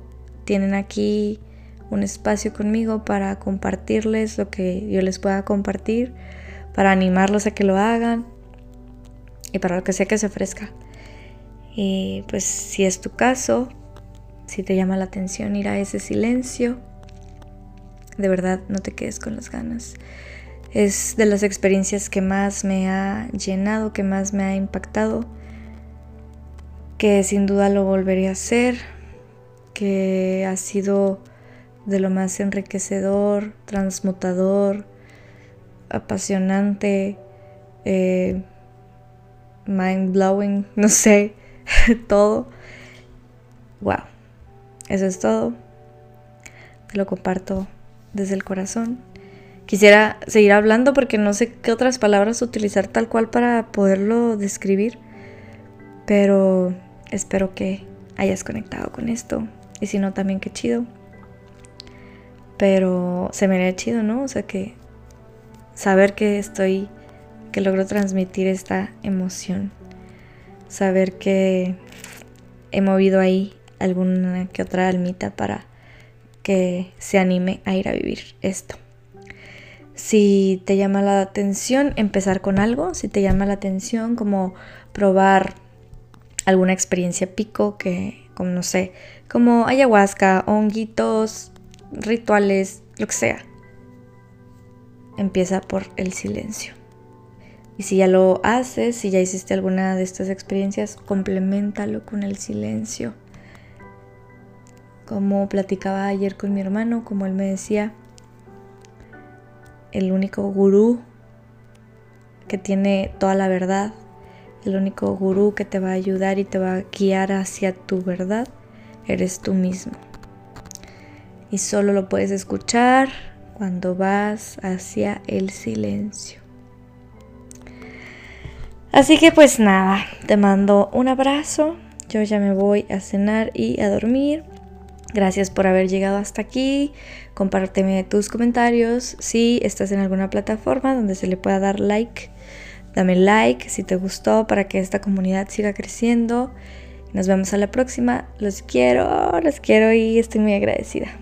tienen aquí un espacio conmigo para compartirles lo que yo les pueda compartir, para animarlos a que lo hagan y para lo que sea que se ofrezca. Y pues si es tu caso, si te llama la atención ir a ese silencio, de verdad, no te quedes con las ganas. Es de las experiencias que más me ha llenado, que más me ha impactado, que sin duda lo volvería a hacer, que ha sido de lo más enriquecedor, transmutador, apasionante, eh, mind blowing, [laughs] no sé, [laughs] todo. Wow, eso es todo. Te lo comparto desde el corazón. Quisiera seguir hablando porque no sé qué otras palabras utilizar tal cual para poderlo describir, pero espero que hayas conectado con esto. Y si no, también qué chido. Pero se me haría chido, ¿no? O sea que saber que estoy, que logro transmitir esta emoción. Saber que he movido ahí alguna que otra almita para que se anime a ir a vivir esto. Si te llama la atención empezar con algo, si te llama la atención como probar alguna experiencia pico que, como no sé, como ayahuasca, honguitos, rituales, lo que sea. Empieza por el silencio. Y si ya lo haces, si ya hiciste alguna de estas experiencias, complementalo con el silencio. Como platicaba ayer con mi hermano, como él me decía, el único gurú que tiene toda la verdad, el único gurú que te va a ayudar y te va a guiar hacia tu verdad, eres tú mismo. Y solo lo puedes escuchar cuando vas hacia el silencio. Así que pues nada, te mando un abrazo. Yo ya me voy a cenar y a dormir. Gracias por haber llegado hasta aquí. Compárteme tus comentarios. Si estás en alguna plataforma donde se le pueda dar like, dame like si te gustó para que esta comunidad siga creciendo. Nos vemos a la próxima. Los quiero, los quiero y estoy muy agradecida.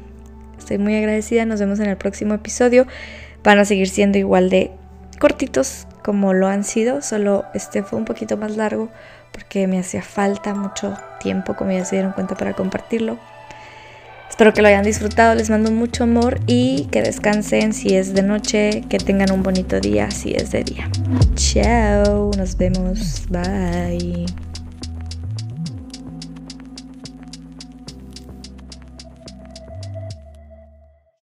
Estoy muy agradecida. Nos vemos en el próximo episodio. Van a seguir siendo igual de cortitos como lo han sido. Solo este fue un poquito más largo porque me hacía falta mucho tiempo, como ya se dieron cuenta, para compartirlo. Espero que lo hayan disfrutado, les mando mucho amor y que descansen si es de noche, que tengan un bonito día si es de día. Chao, nos vemos, bye.